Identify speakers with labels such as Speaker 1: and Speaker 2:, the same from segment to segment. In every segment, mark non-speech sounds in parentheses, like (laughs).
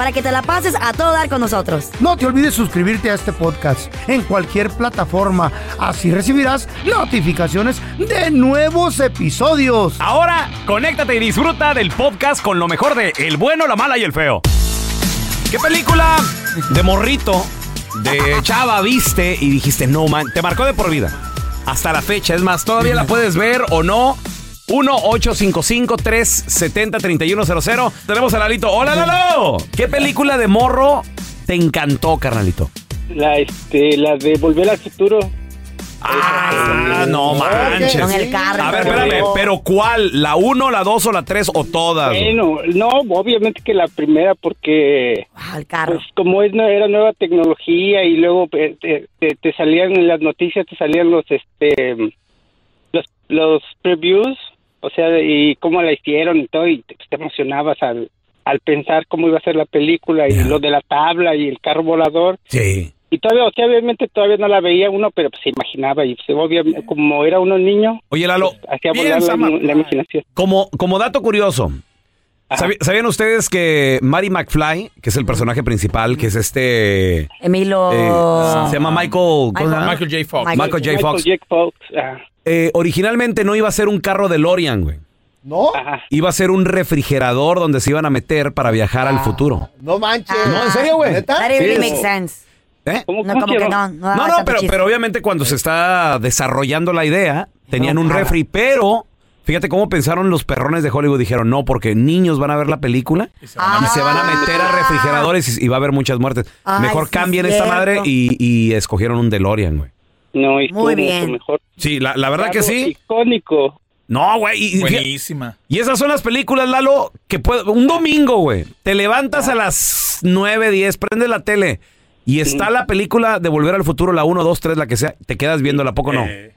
Speaker 1: Para que te la pases a todo dar con nosotros.
Speaker 2: No te olvides suscribirte a este podcast en cualquier plataforma. Así recibirás notificaciones de nuevos episodios.
Speaker 3: Ahora, conéctate y disfruta del podcast con lo mejor de El bueno, la mala y el feo. ¿Qué película de morrito, de (laughs) chava viste y dijiste, no man, te marcó de por vida? Hasta la fecha, es más, todavía la puedes ver o no. 1-855-370-3100. Tenemos a Lalito. ¡Hola, Lalo! ¿Qué película de morro te encantó, carnalito?
Speaker 4: La, este, la de Volver al Futuro.
Speaker 3: Ah, no manches.
Speaker 1: Con el carro.
Speaker 3: A ver, espérame, pero ¿cuál? ¿La 1, la 2 o la 3 o todas?
Speaker 4: Bueno, no, obviamente que la primera porque
Speaker 1: Ah, el carro.
Speaker 4: pues como es era nueva tecnología y luego eh, te, te- te salían en las noticias te salían los este los los previews, o sea, de- y cómo la hicieron y todo y te, te emocionabas al al pensar cómo iba a ser la película y lo de la tabla y el carro volador.
Speaker 3: Sí.
Speaker 4: Y todavía, o sea, obviamente todavía no la veía uno, pero pues se imaginaba y pues, obviamente, como era uno niño,
Speaker 3: Oye, Lalo,
Speaker 4: hacía volar la,
Speaker 3: ma-
Speaker 4: la imaginación.
Speaker 3: como, como dato curioso, ¿sabi- ¿sabían ustedes que Mary McFly, que es el personaje principal, que es este...
Speaker 1: Emilio.
Speaker 3: eh, se llama Michael... ¿cómo se llama?
Speaker 5: Michael J. Fox.
Speaker 1: Michael-
Speaker 3: Michael J. Fox.
Speaker 4: J. Fox,
Speaker 3: Eh, originalmente no iba a ser un carro de Lorian, güey.
Speaker 2: ¿No?
Speaker 4: ajá.
Speaker 3: Iba a ser un refrigerador donde se iban a meter para viajar al futuro.
Speaker 2: No manches.
Speaker 3: No, ¿en serio, güey?
Speaker 1: That really
Speaker 3: Sí,
Speaker 1: makes
Speaker 3: es-
Speaker 1: sense.
Speaker 3: ¿Eh?
Speaker 4: ¿Cómo,
Speaker 1: No, como que no. No,
Speaker 3: No, pero, obviamente cuando se está desarrollando la idea, tenían un refri, pero fíjate cómo pensaron los perrones de Hollywood. Dijeron, no, porque niños van a ver la película y se van a meter a refrigeradores y, y va a haber muchas muertes.
Speaker 1: Ay,
Speaker 3: Mejor
Speaker 1: sí,
Speaker 3: cambien esta madre y, y escogieron un DeLorean, güey.
Speaker 4: No, y
Speaker 1: Muy
Speaker 4: mucho
Speaker 1: bien.
Speaker 4: mejor.
Speaker 3: Sí, la, la verdad que sí.
Speaker 4: Icónico.
Speaker 3: No, güey. Y,
Speaker 5: Buenísima.
Speaker 3: y esas son las películas, Lalo, que puede, un domingo, güey. Te levantas a las 9, 10, prendes la tele y está la película de Volver al Futuro, la 1, 2, 3, la que sea. Te quedas viéndola, ¿a poco no?
Speaker 5: Eh,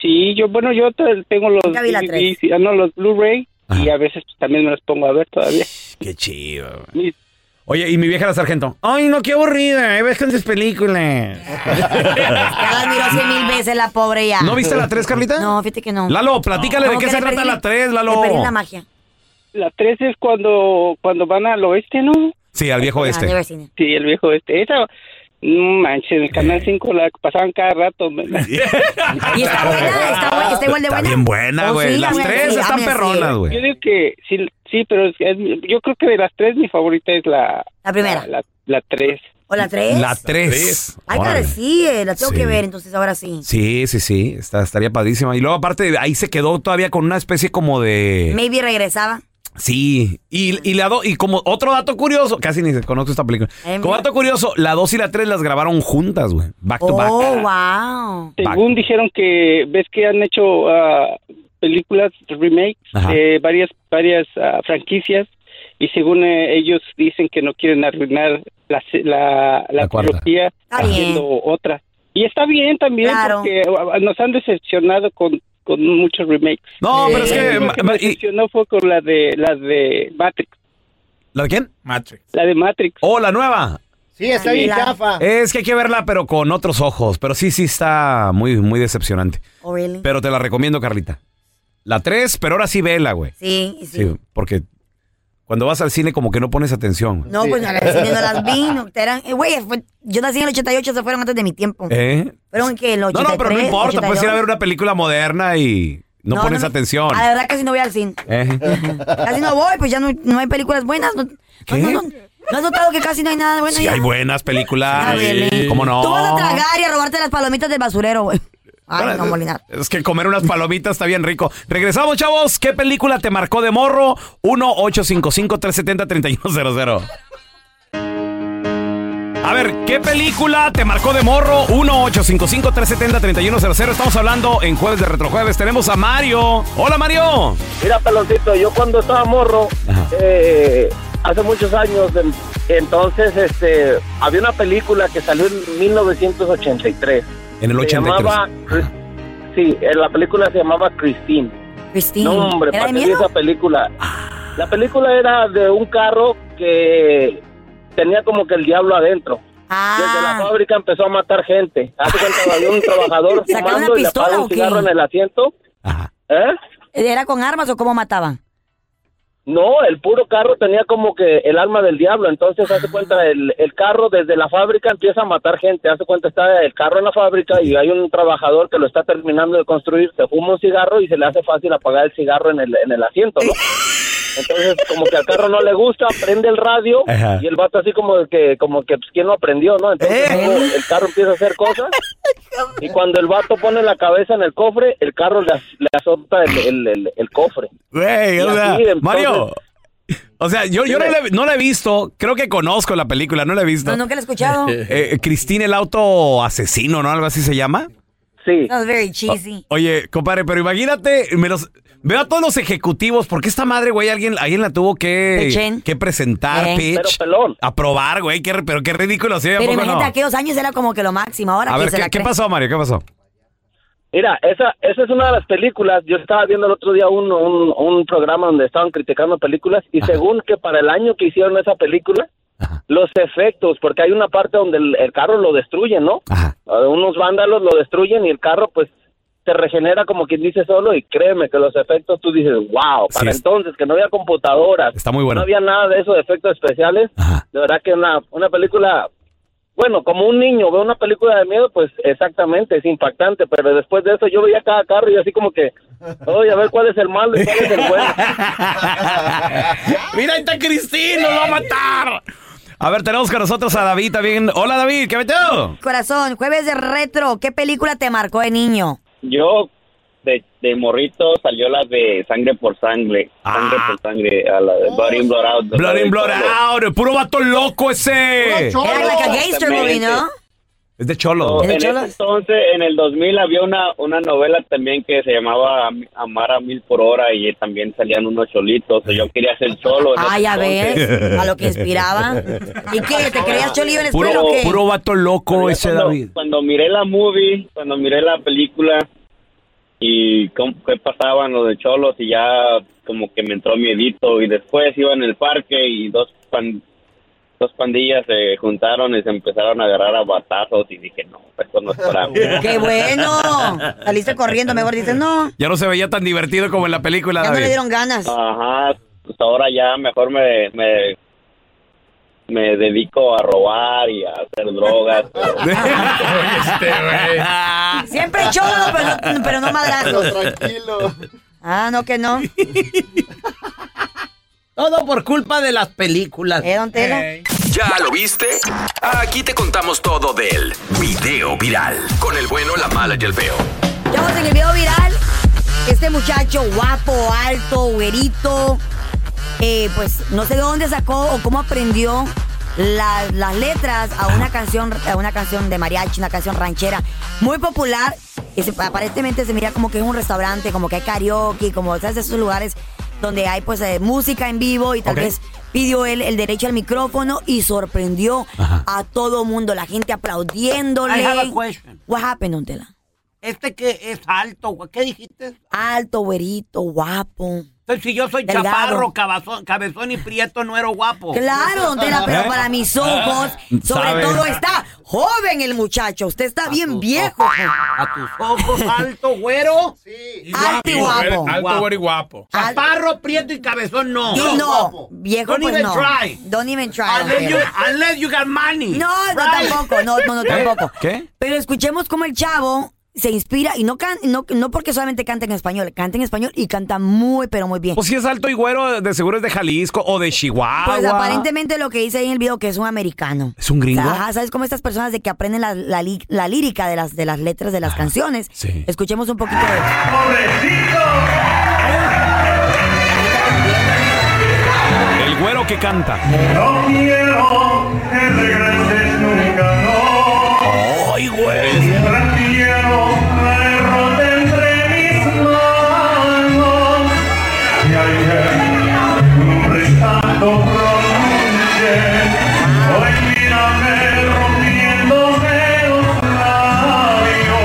Speaker 4: Sí, yo, bueno, yo te- tengo los ah, no, los Blu-ray y a veces también me los pongo a ver todavía.
Speaker 3: Qué chido, güey. Oye, y mi vieja la sargento. Ay, no, qué aburrida. Ves con tus películas.
Speaker 1: Ya la miró cien mil veces la pobre ya.
Speaker 3: ¿No viste la 3, Carlita?
Speaker 1: No, fíjate que no.
Speaker 3: Lalo, platícale de
Speaker 1: Como
Speaker 3: qué
Speaker 1: que
Speaker 3: se
Speaker 1: le
Speaker 3: trata
Speaker 1: perdí-
Speaker 3: la 3, Lalo.
Speaker 1: Le perdí la magia.
Speaker 4: La 3 es cuando, cuando van al oeste, ¿no?
Speaker 3: Sí, al viejo
Speaker 1: Ah,
Speaker 3: este.
Speaker 4: Sí, el viejo este. Esa, no manches, en el Canal 5 la pasaban cada rato. (laughs) me-
Speaker 1: Y está buena, está, buena, está igual de
Speaker 3: Está
Speaker 1: buena.
Speaker 3: bien buena,
Speaker 1: Oh,
Speaker 3: güey.
Speaker 1: sí,
Speaker 3: Las
Speaker 1: a mí
Speaker 3: tres
Speaker 1: sí, a
Speaker 3: están
Speaker 1: mí sí.
Speaker 3: perronas,
Speaker 4: Yo
Speaker 3: güey.
Speaker 4: digo que sí, sí pero es- es- yo creo que de las tres mi favorita es la...
Speaker 1: La primera.
Speaker 4: La, la 3.
Speaker 1: ¿O la tres?
Speaker 3: La 3.
Speaker 1: Ay, cara, sí, eh, la tengo
Speaker 3: Sí.
Speaker 1: que ver, entonces ahora sí.
Speaker 3: Sí, sí, sí. Está, estaría padrísima. Y luego, aparte, ahí se quedó todavía con una especie como de.
Speaker 1: Maybe regresaba.
Speaker 3: Sí. Y, y la do- y como otro dato curioso, casi ni se conozco esta película.
Speaker 1: Eh,
Speaker 3: Como dato curioso, la 2 y la 3 las grabaron juntas, güey. Back to back.
Speaker 1: Oh, wow.
Speaker 4: Según dijeron que ves que han hecho ah, películas remakes
Speaker 3: Ajá.
Speaker 4: de varias varias ah, franquicias y según eh, ellos dicen que no quieren arruinar la, se- la, la,
Speaker 3: La
Speaker 4: trilogía
Speaker 1: bien.
Speaker 4: haciendo otra. Y está bien también
Speaker 1: Claro.
Speaker 4: porque uh, nos han decepcionado con, con muchos remakes.
Speaker 3: No, pero es que...
Speaker 4: me decepcionó fue con la de la de Matrix,
Speaker 3: ¿La de quién?
Speaker 5: Matrix.
Speaker 4: la de Matrix.
Speaker 3: Oh, la nueva.
Speaker 2: Sí, está bien chafa.
Speaker 3: Es que hay que verla, pero con otros ojos. Pero sí, sí está muy, muy decepcionante.
Speaker 1: Oh, really?
Speaker 3: Pero te la recomiendo, Carlita. La 3, pero ahora sí vela, güey.
Speaker 1: Sí, sí.
Speaker 3: Sí, porque cuando vas al cine como que no pones atención.
Speaker 1: No, pues a si no las vi, no, eran, eh, güey, fue- yo nací en el 88, se fueron antes de mi tiempo.
Speaker 3: ¿Eh?
Speaker 1: Fueron que el
Speaker 3: No,
Speaker 1: 83,
Speaker 3: no, pero no importa. Puedes ir a ver
Speaker 1: 82.
Speaker 3: una película moderna y no, pones atención.
Speaker 1: A la verdad casi no voy al cine.
Speaker 3: ¿Eh? (laughs)
Speaker 1: Casi no voy, pues ya no, no hay películas buenas. No,
Speaker 3: ¿Qué?
Speaker 1: No, no, no, ¿no has notado que casi no hay nada bueno
Speaker 3: Sí,
Speaker 1: ya?
Speaker 3: hay buenas películas.
Speaker 1: Ah.
Speaker 3: ¿Cómo no?
Speaker 1: Tú vas a tragar y a robarte las palomitas del basurero, güey. Ay, no, Molina.
Speaker 3: Es que comer unas palomitas está bien rico. Regresamos, chavos. ¿Qué película te marcó de morro? 1-855-370-3100. A ver, ¿qué película te marcó de morro? 1-855-370-3100. Estamos hablando en Jueves de Retrojueves. Tenemos a Mario. Hola, Mario.
Speaker 6: Mira, peloncito, yo cuando estaba morro, eh, hace muchos años, en- entonces este, había una película que salió en 1983.
Speaker 3: En el
Speaker 6: Se
Speaker 3: 83.
Speaker 6: llamaba, sí, eh, la película se llamaba Christine.
Speaker 1: Christine.
Speaker 6: No, hombre,
Speaker 1: ¿Era
Speaker 6: ¿para
Speaker 1: de miedo?
Speaker 6: esa película? La película era de un carro que tenía como que el diablo adentro. Desde la
Speaker 1: Ah,
Speaker 6: fábrica empezó a matar gente. Hace cuenta había un (laughs) trabajador
Speaker 1: ¿Sacaron una
Speaker 6: fumando y le
Speaker 1: o
Speaker 6: un cigarro en el asiento.
Speaker 3: Ajá.
Speaker 6: ¿Eh?
Speaker 1: ¿era con armas o cómo mataban?
Speaker 6: No, el puro carro tenía como que el alma del diablo. Entonces, hace cuenta, el, el carro desde la fábrica empieza a matar gente. Hace cuenta, está el carro en la fábrica y hay un trabajador que lo está terminando de construir. Se fuma un cigarro y se le hace fácil apagar el cigarro en el, en el asiento, ¿no? (laughs) Entonces, como que al carro no le gusta, prende el radio
Speaker 3: Ajá.
Speaker 6: y el vato así como que, como que, pues, ¿quién lo aprendió, no? Entonces,
Speaker 1: Eh.
Speaker 6: luego el carro empieza a hacer cosas (laughs) y cuando el vato pone la cabeza en el cofre, el carro le, le azota el, el, el- el cofre.
Speaker 3: Güey, o sea,
Speaker 6: entonces-
Speaker 3: Mario. O sea, yo, yo no, la, he- no la he visto. Creo que conozco la película, no la he visto.
Speaker 1: No, nunca lo he escuchado. (laughs)
Speaker 3: Eh, Cristina el auto asesino, ¿no? Algo así se llama.
Speaker 6: Sí.
Speaker 1: That was very cheesy.
Speaker 3: Oye, compadre, pero imagínate, me los, veo a todos los ejecutivos, porque esta madre, güey, alguien, alguien la tuvo que, que presentar,
Speaker 1: Eh.
Speaker 3: pitch,
Speaker 6: Pero pelón.
Speaker 3: aprobar, güey, qué, pero qué ridículo, ¿sí? ¿A
Speaker 1: Pero
Speaker 3: poco
Speaker 1: imagínate,
Speaker 3: no?
Speaker 1: aquellos años era como que lo máximo. Ahora
Speaker 3: A
Speaker 1: ¿quién
Speaker 3: ver,
Speaker 1: se
Speaker 3: ¿qué,
Speaker 1: la
Speaker 3: qué
Speaker 1: cree?
Speaker 3: pasó, Mario? ¿Qué pasó?
Speaker 6: Mira, esa, esa es una de las películas. Yo estaba viendo el otro día un, un, un programa donde estaban criticando películas y según que para el año que hicieron esa película, los efectos, porque hay una parte donde el, el carro lo destruyen, ¿no?
Speaker 3: Ajá.
Speaker 6: Uh, Unos vándalos lo destruyen y el carro pues se regenera como quien dice solo y créeme que los efectos tú dices, wow, para
Speaker 3: Sí,
Speaker 6: entonces que no había computadoras,
Speaker 3: Está muy bueno.
Speaker 6: no había nada de esos efectos especiales,
Speaker 3: Ajá.
Speaker 6: de verdad que una, una película, bueno, como un niño ve una película de miedo, pues exactamente, es impactante, pero después de eso yo veía cada carro y así como que, oye, a ver cuál es el malo y cuál es el bueno. (laughs)
Speaker 3: Mira, ahí está Cristina, nos va a matar. A ver, tenemos con nosotros a David también. Hola, David, ¿qué metió?
Speaker 1: Corazón, jueves de retro. ¿Qué película te marcó de niño?
Speaker 7: Yo, de, de morrito, salió la de Sangre por Sangre. Sangre
Speaker 3: Ah.
Speaker 7: por Sangre, a la de Blood in, Blood out.
Speaker 3: Blood in, Blood out. Puro vato loco ese.
Speaker 1: Era like a gangster movie, ¿no?
Speaker 3: Es de cholo.
Speaker 1: ¿Es de
Speaker 7: En ese entonces, en el 2000, había una, una novela también que se llamaba Am- Amar a Mil por Hora y también salían unos cholitos. Yo quería ser cholo.
Speaker 1: Ah, ya ves, a lo que inspiraba. (laughs) ¿Y qué? ¿Te creías cholillo en la escuela
Speaker 3: Puro,
Speaker 1: o qué?
Speaker 3: puro vato loco
Speaker 7: Pero
Speaker 3: ese
Speaker 7: cuando,
Speaker 3: David.
Speaker 7: Cuando miré la movie, cuando miré la película y cómo, qué pasaban los de cholos y ya como que me entró miedito y después iba en el parque y dos pan- dos pandillas se juntaron y se empezaron a agarrar a batazos y dije no, esto no es para mí. (laughs)
Speaker 1: ¡Qué bueno! Saliste corriendo, mejor dices, no,
Speaker 3: Ya no se veía tan divertido como en la película,
Speaker 1: ya no le dieron ganas.
Speaker 7: Ajá, pues ahora ya mejor me, me me dedico a robar y a hacer drogas. (laughs) pero-
Speaker 1: Siempre cholo, pero no, pero no madrazo.
Speaker 2: Tranquilo.
Speaker 1: Ah, no que no.
Speaker 5: Todo por culpa de las películas.
Speaker 1: ¿Eh, don Tela?
Speaker 8: ¿Ya lo viste? Aquí te contamos todo del video viral. Con el bueno, la mala y el feo.
Speaker 1: Chavos, en el video viral, este muchacho guapo, alto, güerito, eh, pues no sé de dónde sacó o cómo aprendió la- las letras a una canción, a una canción de mariachi, una canción ranchera muy popular. Que se- aparentemente se mira como que es un restaurante, como que hay karaoke, como ¿sabes? esos lugares donde hay pues eh, música en vivo y tal vez pidió él el derecho al micrófono y sorprendió
Speaker 5: Ajá.
Speaker 1: a todo mundo, la gente aplaudiéndole.
Speaker 5: I have a question.
Speaker 1: What happened?
Speaker 5: Este que es alto, ¿qué dijiste?
Speaker 1: Alto, güerito, guapo.
Speaker 5: Entonces, si yo soy
Speaker 1: Delgado.
Speaker 5: chaparro, cabazón, cabezón y prieto, no era guapo.
Speaker 1: Claro, don Tela, pero para mis ojos, sobre
Speaker 5: Sabe.
Speaker 1: todo está joven el muchacho. Usted está bien viejo.
Speaker 5: A tus ojos, (laughs) alto, güero. Sí.
Speaker 1: Alto y guapo.
Speaker 9: Alto, güero y guapo.
Speaker 5: Chaparro, prieto y cabezón, no.
Speaker 1: Y no, viejo
Speaker 5: Don't
Speaker 1: pues
Speaker 5: even
Speaker 1: no.
Speaker 5: try.
Speaker 1: Don't even try.
Speaker 5: Unless you, unless you got money.
Speaker 1: No, no
Speaker 5: Right.
Speaker 1: tampoco, no, no, no (laughs) tampoco.
Speaker 3: ¿Qué?
Speaker 1: Pero escuchemos cómo el chavo se inspira y no, can, no, no porque solamente canta en español, canta en español y canta muy, pero muy bien.
Speaker 3: Pues si es alto y güero, de seguro es de Jalisco o de Chihuahua.
Speaker 1: Pues aparentemente lo que dice ahí en el video que es un americano.
Speaker 3: ¿Es un gringo?
Speaker 1: O sea, ajá, ¿Sabes cómo estas personas de que aprenden la, la la lírica de las, de las letras de las canciones?
Speaker 3: sí.
Speaker 1: Escuchemos un poquito de...
Speaker 3: El güero que canta.
Speaker 10: No quiero que regreses nunca, no.
Speaker 3: ¡Ay, güey!
Speaker 10: Santo pronuncié. Hoy mírame rompiéndome los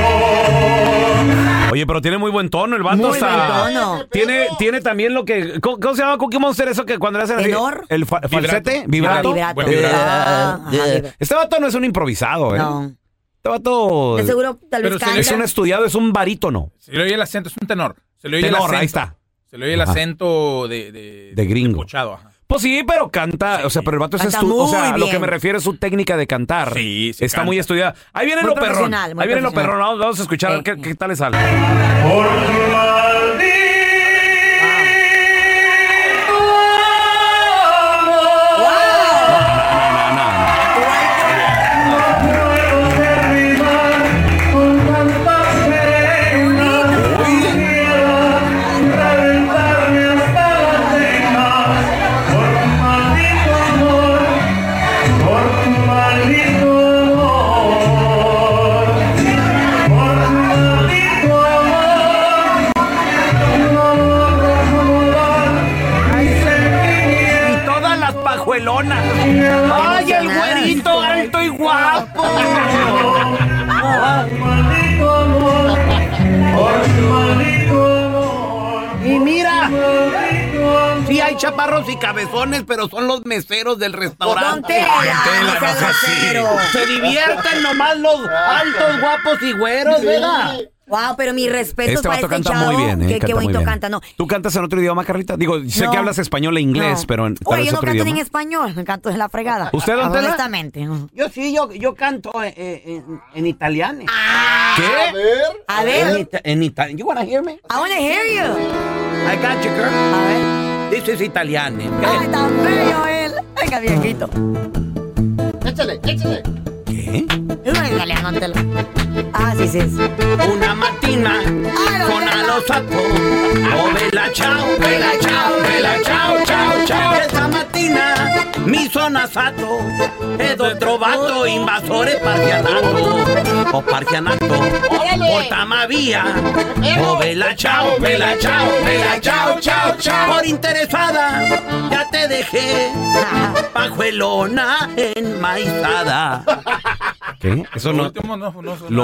Speaker 10: labios.
Speaker 3: Oye, pero tiene muy buen tono el vato.
Speaker 1: Muy
Speaker 3: sea,
Speaker 1: buen tono.
Speaker 3: Tiene, tiene también lo que. ¿Cómo, cómo se llama Cookie Monster eso que cuando le hacen así?
Speaker 1: ¿Tenor?
Speaker 3: El fa- falsete, vibrato.
Speaker 1: Ah, vibrato. Ah, ajá, vibrato.
Speaker 3: Este vato no es un improvisado, ¿eh?
Speaker 1: No.
Speaker 3: Este vato.
Speaker 1: De seguro tal vez canta.
Speaker 3: Es un estudiado, es un barítono.
Speaker 9: Se le oye el acento, es un tenor. Se le oye el
Speaker 3: Tenor,
Speaker 9: acento.
Speaker 3: ahí está.
Speaker 9: Se le oye el acento de... De,
Speaker 3: De gringo.
Speaker 9: pochado, ajá.
Speaker 3: Pues sí, pero canta, o sea, pero el vato es
Speaker 1: Canta
Speaker 3: estu- O sea, a lo que me refiero es su técnica de cantar.
Speaker 9: Sí, sí
Speaker 3: Está
Speaker 9: canta.
Speaker 3: muy estudiada. Ahí viene
Speaker 1: Muy
Speaker 3: lo perrón.
Speaker 1: profesional, muy
Speaker 3: Ahí viene lo
Speaker 1: profesional.
Speaker 3: perrón. Vamos, vamos a escuchar a ver
Speaker 1: Eh,
Speaker 3: qué, qué tal le sale.
Speaker 10: Por tu
Speaker 5: Y mira, sí hay chaparros y cabezones, pero son los meseros del restaurante. Se divierten nomás los altos, guapos y güeros, ¿verdad?
Speaker 1: Wow, pero mi respeto
Speaker 3: Este
Speaker 1: para
Speaker 3: vato
Speaker 1: este
Speaker 3: canta
Speaker 1: chavo.
Speaker 3: muy bien, ¿eh?
Speaker 1: Qué,
Speaker 3: Canta
Speaker 1: qué
Speaker 3: muy
Speaker 1: bonito
Speaker 3: bien.
Speaker 1: canta, no.
Speaker 3: ¿Tú cantas en otro idioma, Carlita? Digo, sé
Speaker 1: No.
Speaker 3: que hablas español e inglés,
Speaker 1: No.
Speaker 3: pero en- tal
Speaker 1: Oye, yo no
Speaker 3: otro
Speaker 1: canto ni en
Speaker 3: idioma.
Speaker 1: español, me canto en la fregada.
Speaker 3: ¿Usted, don?
Speaker 1: Honestamente. no.
Speaker 5: Yo sí, yo, yo canto eh, eh, en, en italiano.
Speaker 3: ¿Qué?
Speaker 1: A ver,
Speaker 5: ita- en italiano. You wanna hear me?
Speaker 1: I wanna hear you.
Speaker 5: I got you, girl.
Speaker 1: A ver.
Speaker 5: This is italiano.
Speaker 1: Ay, tan bello él. Venga, viejito.
Speaker 2: Échale, échale.
Speaker 3: ¿Qué?
Speaker 1: Es un italiano, Tela. Ah, sí, sí. sí.
Speaker 5: Una
Speaker 1: don
Speaker 5: con
Speaker 1: Tela.
Speaker 5: allo sacco. Oh, bella ciao, bella ciao, bella ciao, ciao, ciao. Questa mattina mi sono assato ed ho trovato invasore parchianato. Ho parchianato, portama via. Oh, bella ciao, bella ciao, bella ciao, ciao, ciao. Por interesada, ya te dejé. Pajuelona enmaizada.
Speaker 3: ¿Qué? Eso
Speaker 9: Lo
Speaker 3: no.
Speaker 9: último no, no, no-
Speaker 3: Lo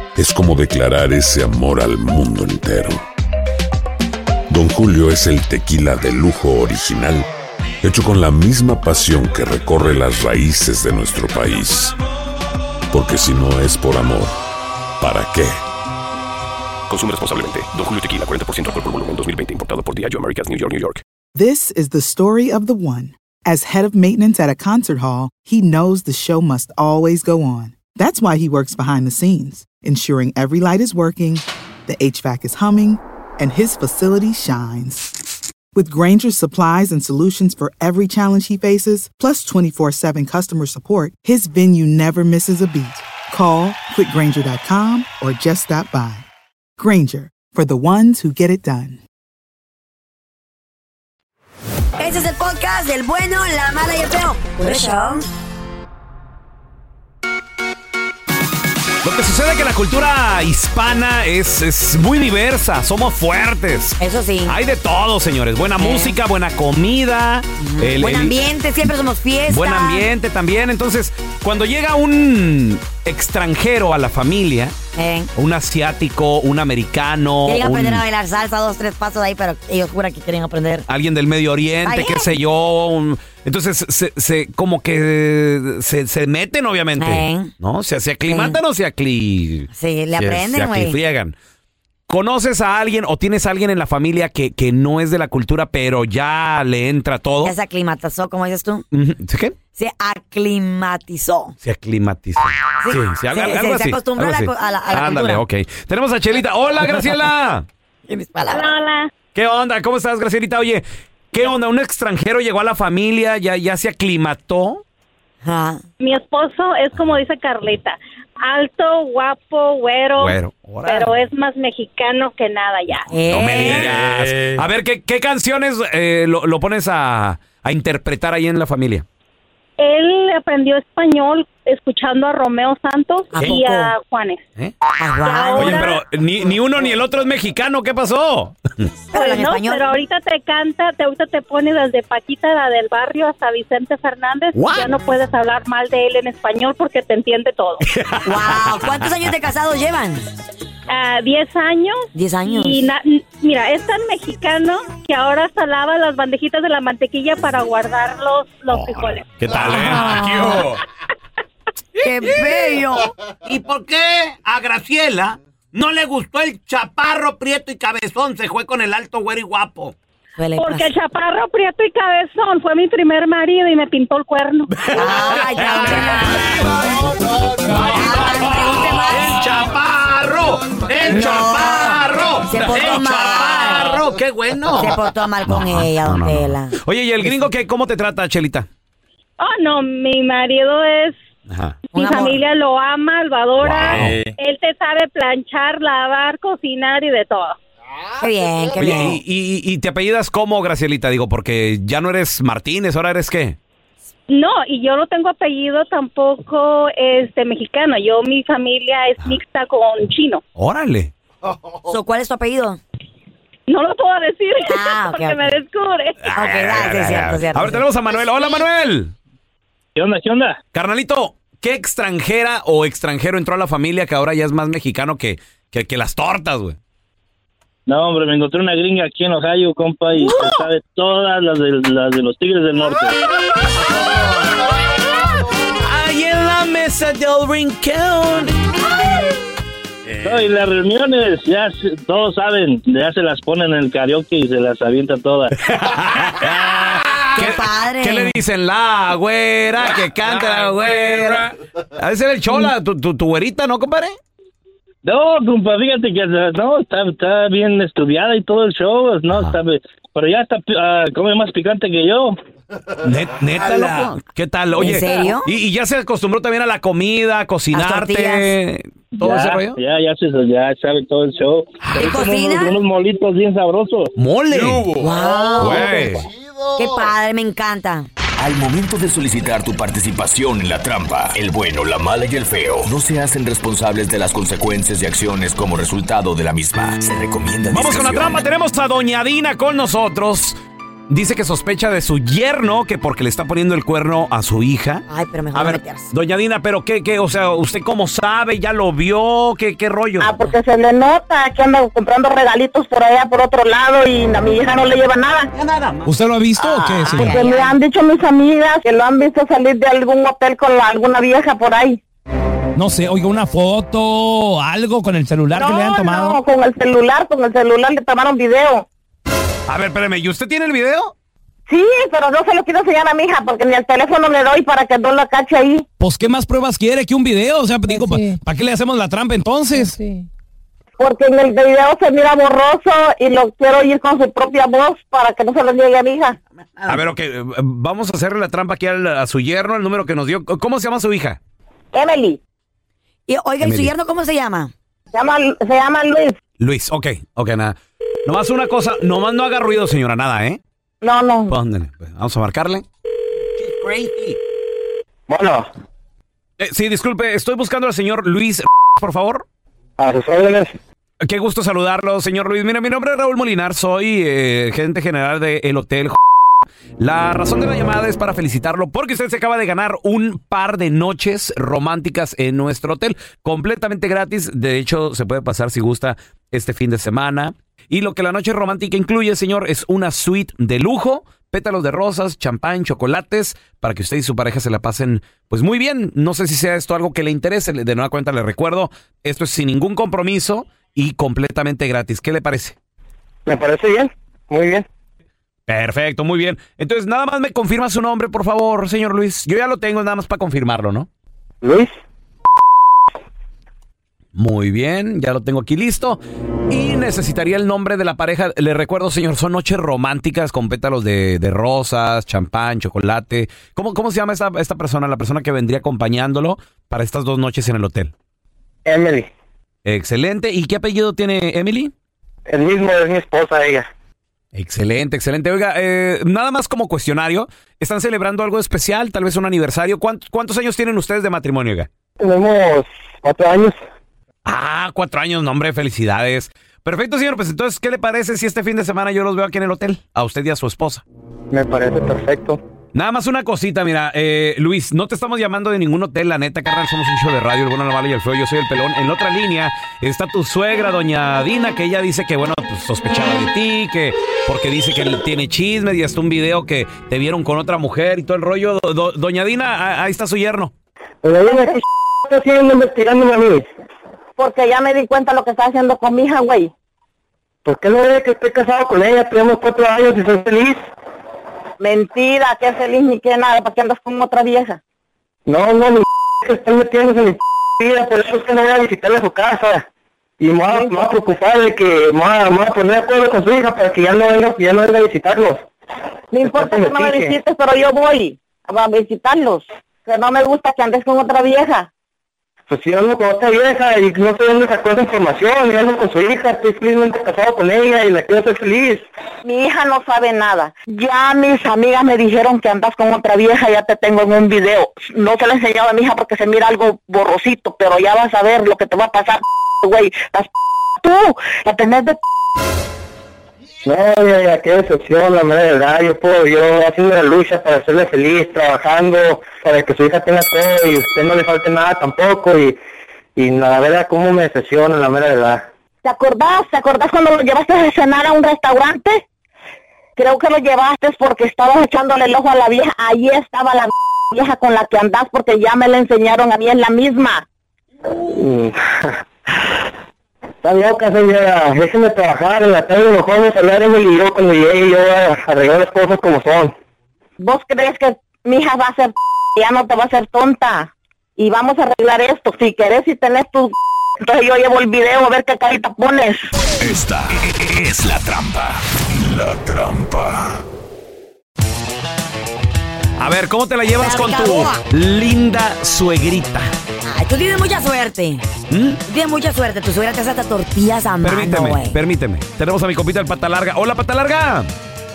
Speaker 11: es como declarar ese amor al mundo entero. Don Julio es el tequila de lujo original, hecho con la misma pasión que recorre las raíces de nuestro país. Porque si no es por amor, ¿para qué?
Speaker 12: Consume responsablemente. Don Julio Tequila, 40% alcohol por volumen, 2020. Importado por Diageo Americas, New York, New York.
Speaker 13: This is the story of the one. As head of maintenance at a concert hall, he knows the show must always go on. That's why he works behind the scenes, ensuring every light is working, the HVAC is humming, and his facility shines. With Granger's supplies and solutions for every challenge he faces, plus 24 7 customer support, his venue never misses a beat. Call quickgranger.com or just stop by. Granger, for the ones who get it done.
Speaker 1: Este es el podcast del bueno, la mala y el feo.
Speaker 3: Lo que sucede es que la cultura hispana es, es muy diversa, somos fuertes.
Speaker 1: Eso sí.
Speaker 3: Hay de todo, señores. Buena música, buena comida. el-
Speaker 1: Buen
Speaker 3: el-
Speaker 1: ambiente, siempre somos fiesta.
Speaker 3: Buen ambiente también. Entonces, cuando llega un extranjero a la familia,
Speaker 1: Eh.
Speaker 3: un asiático, un americano,
Speaker 1: Quieren
Speaker 3: un-
Speaker 1: aprender a bailar salsa, dos, tres pasos de ahí, pero ellos juran que quieren aprender.
Speaker 3: alguien del Medio Oriente, qué sé yo. un- entonces, se, se- como que se, se meten, obviamente.
Speaker 1: Eh.
Speaker 3: ¿No? Se, se aclimatan o se acli...
Speaker 1: Sí, le
Speaker 3: se-
Speaker 1: aprenden,
Speaker 3: Se
Speaker 1: güey.
Speaker 3: ¿Conoces a alguien o tienes a alguien en la familia que, que no es de la cultura, pero ya le entra todo?
Speaker 1: Ya se aclimatizó, como dices tú.
Speaker 3: Ujú. ¿Sí qué?
Speaker 1: Se aclimatizó.
Speaker 3: Se aclimatizó.
Speaker 1: Sí,
Speaker 3: Sí, algo,
Speaker 1: se-
Speaker 3: algo
Speaker 1: se- se
Speaker 3: así.
Speaker 1: acostumbró
Speaker 3: algo
Speaker 1: a la
Speaker 3: así.
Speaker 1: co- a la- a la
Speaker 3: Ándale,
Speaker 1: cultura.
Speaker 3: ok. Tenemos a Chelita. Hola, Graciela. (laughs)
Speaker 1: Hola,
Speaker 14: hola.
Speaker 3: ¿Qué onda? ¿Cómo estás, Gracielita? Oye, ¿qué onda? ¿Un extranjero llegó a la familia? ¿Ya, ya se aclimató?
Speaker 14: Mi esposo es como dice Carlita, alto, guapo, güero,
Speaker 3: Güero, órale.
Speaker 14: pero es más mexicano que nada ya.
Speaker 3: No me digas. A ver, ¿qué, qué canciones eh, lo, lo pones a, a interpretar ahí en la familia?
Speaker 14: Él aprendió español escuchando a Romeo Santos
Speaker 3: ¿A
Speaker 14: y
Speaker 3: poco?
Speaker 14: a Juanes.
Speaker 3: ¿Eh?
Speaker 14: Ahora-
Speaker 3: Oye, pero ni, ni uno ni el otro es mexicano. ¿Qué pasó? (laughs)
Speaker 14: Pues no, pero ahorita te canta, te, ahorita te pone desde Paquita, la del barrio, hasta Vicente Fernández.
Speaker 1: What?
Speaker 14: Ya no puedes hablar mal de él en español porque te entiende todo. (laughs)
Speaker 1: Wow, ¿cuántos años de casados llevan?
Speaker 14: Ah, diez años.
Speaker 1: Diez años.
Speaker 14: Y na- mira, es tan mexicano que ahora hasta lava las bandejitas de la mantequilla para guardar los, los frijoles.
Speaker 3: ¿Qué tal,
Speaker 1: Ah. ¡Qué bello!
Speaker 5: ¿Y por qué a Graciela no le gustó el chaparro, prieto y cabezón? Se fue con el alto, güero y guapo.
Speaker 14: Porque el chaparro, prieto y cabezón fue mi primer marido y me pintó el cuerno.
Speaker 1: Ay,
Speaker 5: ¡El chaparro! ¡El
Speaker 1: No.
Speaker 5: chaparro!
Speaker 1: Se portó
Speaker 5: ¡El chaparro! ¡Qué bueno!
Speaker 1: Se portó mal con ella, don Tela.
Speaker 3: Oye, ¿y el gringo qué, cómo te trata, Chelita?
Speaker 14: Oh, no, mi marido es...
Speaker 3: Ajá.
Speaker 14: Mi familia lo ama, lo adora.
Speaker 3: Wow.
Speaker 14: Él te sabe planchar, lavar, cocinar y de todo.
Speaker 1: Qué bien, qué
Speaker 3: Oye,
Speaker 1: bien.
Speaker 3: y, y- y te apellidas cómo, Gracielita? Digo, porque ya no eres Martínez, ahora eres qué?
Speaker 14: No, y yo no tengo apellido tampoco este mexicano. Yo, mi familia es mixta con chino.
Speaker 3: Órale.
Speaker 1: So, ¿Cuál es tu apellido?
Speaker 14: No lo puedo decir
Speaker 1: Ah,
Speaker 14: porque me descubre.
Speaker 1: Ok, dale, es cierto, es cierto.
Speaker 3: A ver, tenemos a Manuel. Hola, Manuel.
Speaker 15: ¿Qué onda, qué onda?
Speaker 3: Carnalito, ¿qué extranjera o extranjero entró a la familia que ahora ya es más mexicano que, que, que las tortas, güey?
Speaker 15: No, hombre, me encontré una gringa aquí en Ohio, compa, y se sabe todas las de, las de los Tigres del Norte.
Speaker 5: Ahí en la mesa del rincón.
Speaker 15: No, y las reuniones, ya todos saben, ya se las ponen en el karaoke y se las avientan todas. (laughs)
Speaker 1: ¡Qué padre!
Speaker 3: ¿Qué le dicen? La güera, que canta la güera. A veces el chola, tu, tu, tu güerita, ¿no, compadre?
Speaker 15: No, compa, fíjate que no, está, está bien estudiada y todo el show, no, está, pero ya está, ah, come más picante que yo.
Speaker 3: Net- neta, loco. ¿Qué tal? Oye,
Speaker 15: ¿En serio?
Speaker 3: Y, y ya se acostumbró también a la comida, a cocinarte, todo
Speaker 15: ya,
Speaker 3: ese rollo.
Speaker 15: Ya, ya, se, ya sabe todo el show. Pero como unos, unos molitos bien sabrosos.
Speaker 3: ¡Mole!
Speaker 1: Wow.
Speaker 15: Güey.
Speaker 1: ¡Qué padre! Me encanta.
Speaker 8: Al momento de solicitar tu participación en la trampa, el bueno, la mala y el feo no se hacen responsables de las consecuencias y acciones como resultado de la misma. Se recomienda
Speaker 3: Vamos con la trampa. Tenemos a Doña Dina con nosotros. Dice que sospecha de su yerno que porque le está poniendo el cuerno a su hija.
Speaker 1: Ay, pero mejor
Speaker 3: A
Speaker 1: no
Speaker 3: ver,
Speaker 1: meterse.
Speaker 3: doña Dina, pero qué, qué, o sea, ¿usted cómo sabe? ¿Ya lo vio? ¿Qué, qué rollo?
Speaker 16: Ah, porque se le nota que anda comprando regalitos por allá por otro lado y a mi hija no le lleva nada.
Speaker 1: nada.
Speaker 17: ¿Usted lo ha visto o qué, señora?
Speaker 16: Porque me han dicho mis amigas que lo han visto salir de algún hotel con la- alguna vieja por ahí.
Speaker 17: No sé, oiga, una foto, algo con el celular que le han tomado.
Speaker 16: No, con el celular, con el celular le tomaron video.
Speaker 3: A ver, espérame, ¿y usted tiene el video?
Speaker 16: Sí, pero no se lo quiero enseñar a mi hija porque ni el teléfono le doy para que no la cache ahí.
Speaker 17: Pues, ¿qué más pruebas quiere que un video? O sea, digo, ¿para qué le hacemos la trampa entonces?
Speaker 16: Porque en el video se mira borroso y lo quiero oír con su propia voz para que no se lo llegue a mi hija.
Speaker 3: A ver, ok, eh, vamos a hacerle la trampa aquí al- a su yerno, el número que nos dio. ¿Cómo se llama su hija?
Speaker 16: Emily.
Speaker 1: Y, oiga, ¿y su
Speaker 3: Emily.
Speaker 1: yerno cómo se llama?
Speaker 16: Se llama, se llama Luis.
Speaker 3: Luis, ok, ok, nada. Nomás una cosa, nomás no haga ruido, señora, nada, ¿eh?
Speaker 16: No, no.
Speaker 3: Pues, ándale, pues, vamos a marcarle.
Speaker 18: Bueno.
Speaker 3: Eh, sí, disculpe, estoy buscando al señor Luis, por favor.
Speaker 18: A sus órdenes.
Speaker 3: Qué gusto saludarlo, señor Luis. Mira, mi nombre es Raúl Molinar, soy eh, gerente general del Hotel. La razón de la llamada es para felicitarlo porque usted se acaba de ganar un par de noches románticas en nuestro hotel, completamente gratis. De hecho, se puede pasar si gusta este fin de semana. Y lo que la noche romántica incluye, señor, es una suite de lujo, pétalos de rosas, champán, chocolates, para que usted y su pareja se la pasen pues muy bien. No sé si sea esto algo que le interese. De nueva cuenta le recuerdo, esto es sin ningún compromiso y completamente gratis. ¿Qué le parece?
Speaker 18: Me parece bien, muy bien.
Speaker 3: Perfecto, muy bien. Entonces, nada más me confirma su nombre, por favor, señor Luis. Yo ya lo tengo, nada más para confirmarlo, ¿no?
Speaker 18: Luis.
Speaker 3: Muy bien, ya lo tengo aquí listo. Y necesitaría el nombre de la pareja. Le recuerdo, señor, son noches románticas con pétalos de, de rosas, champán, chocolate. ¿Cómo, cómo se llama esta, esta persona, la persona que vendría acompañándolo para estas dos noches en el hotel?
Speaker 18: Emily.
Speaker 3: Excelente. ¿Y qué apellido tiene Emily?
Speaker 18: El mismo es mi esposa, ella.
Speaker 3: Excelente, excelente. Oiga, eh, nada más como cuestionario, ¿están celebrando algo especial? Tal vez un aniversario. ¿Cuántos, cuántos años tienen ustedes de matrimonio, oiga?
Speaker 18: Tenemos cuatro años.
Speaker 3: Ah, cuatro años, no, hombre, felicidades. Perfecto, señor. Pues entonces, ¿qué le parece si este fin de semana yo los veo aquí en el hotel? A usted y a su esposa.
Speaker 18: Me parece perfecto.
Speaker 3: Nada más una cosita, mira, eh, Luis, no te estamos llamando de ningún hotel, la neta, carnal, somos un show de radio, el bueno, la mala y el feo, yo soy el pelón. En la otra línea está tu suegra, doña Dina, que ella dice que, bueno, pues sospechaba de ti, que porque dice que tiene chismes y hasta un video que te vieron con otra mujer y todo el rollo. Do- do- doña Dina, a- ahí está su yerno.
Speaker 18: Pero dime, ¿qué está haciendo investigándome a mí?
Speaker 16: Porque ya me di cuenta lo que está haciendo con mi hija, güey.
Speaker 18: ¿Por qué no ve que estoy casado con ella? Tenemos cuatro años y soy feliz.
Speaker 16: Mentira, que es feliz ni que nada, ¿para qué andas con otra vieja?
Speaker 18: No, no, mi que están metiéndose en mi vida, por eso es que no voy a visitarle a su casa. Y me voy a, preocupar de que me voy a, me voy a poner de acuerdo con su hija para que ya no venga, ya no venga a visitarlos.
Speaker 16: No importa que no me visites, pero yo voy a visitarlos. Que no me gusta que andes con otra vieja.
Speaker 18: Pues si ando con otra vieja y no sé dónde sacó esa información, y ando con su hija, estoy felizmente casado con ella y la quiero hacer feliz.
Speaker 16: Mi hija no sabe nada. Ya mis amigas me dijeron que andas con otra vieja, ya te tengo en un video. No se lo he enseñado a mi hija porque se mira algo borrosito, pero ya vas a ver lo que te va a pasar, (laughs) güey. Estás (laughs) tú, la tenés de
Speaker 18: No, ya, ya, qué decepción, la mera verdad. Yo puedo, yo haciendo la lucha para hacerle feliz, trabajando para que su hija tenga todo y usted no le falte nada tampoco. Y, y la verdad, cómo me decepciona, la mera verdad.
Speaker 16: ¿Te acordás? ¿Te acordás cuando lo llevaste a cenar a un restaurante? Creo que lo llevaste porque estabas echándole el ojo a la vieja. Ahí estaba la vieja con la que andás porque ya me la enseñaron a mí, es la misma. (laughs)
Speaker 18: Está loca, señora. Déjeme trabajar en la tarde, a hablar en el yo cuando llegue yo a arreglar las cosas como son.
Speaker 16: ¿Vos crees que mi hija va a ser ya no te va a hacer tonta? Y vamos a arreglar esto. Si querés y tenés tu... Entonces yo llevo el video a ver qué carita pones.
Speaker 8: Esta es la trampa. La trampa.
Speaker 3: A ver, ¿cómo te la llevas con tu linda suegrita?
Speaker 1: Ay, tú tienes mucha suerte.
Speaker 3: ¿Mm?
Speaker 1: Tienes mucha suerte. Tu suegra te hace hasta tortillas a mano,
Speaker 3: Permíteme,
Speaker 1: güey.
Speaker 3: permíteme. Tenemos a mi compita el pata larga. Hola, pata larga.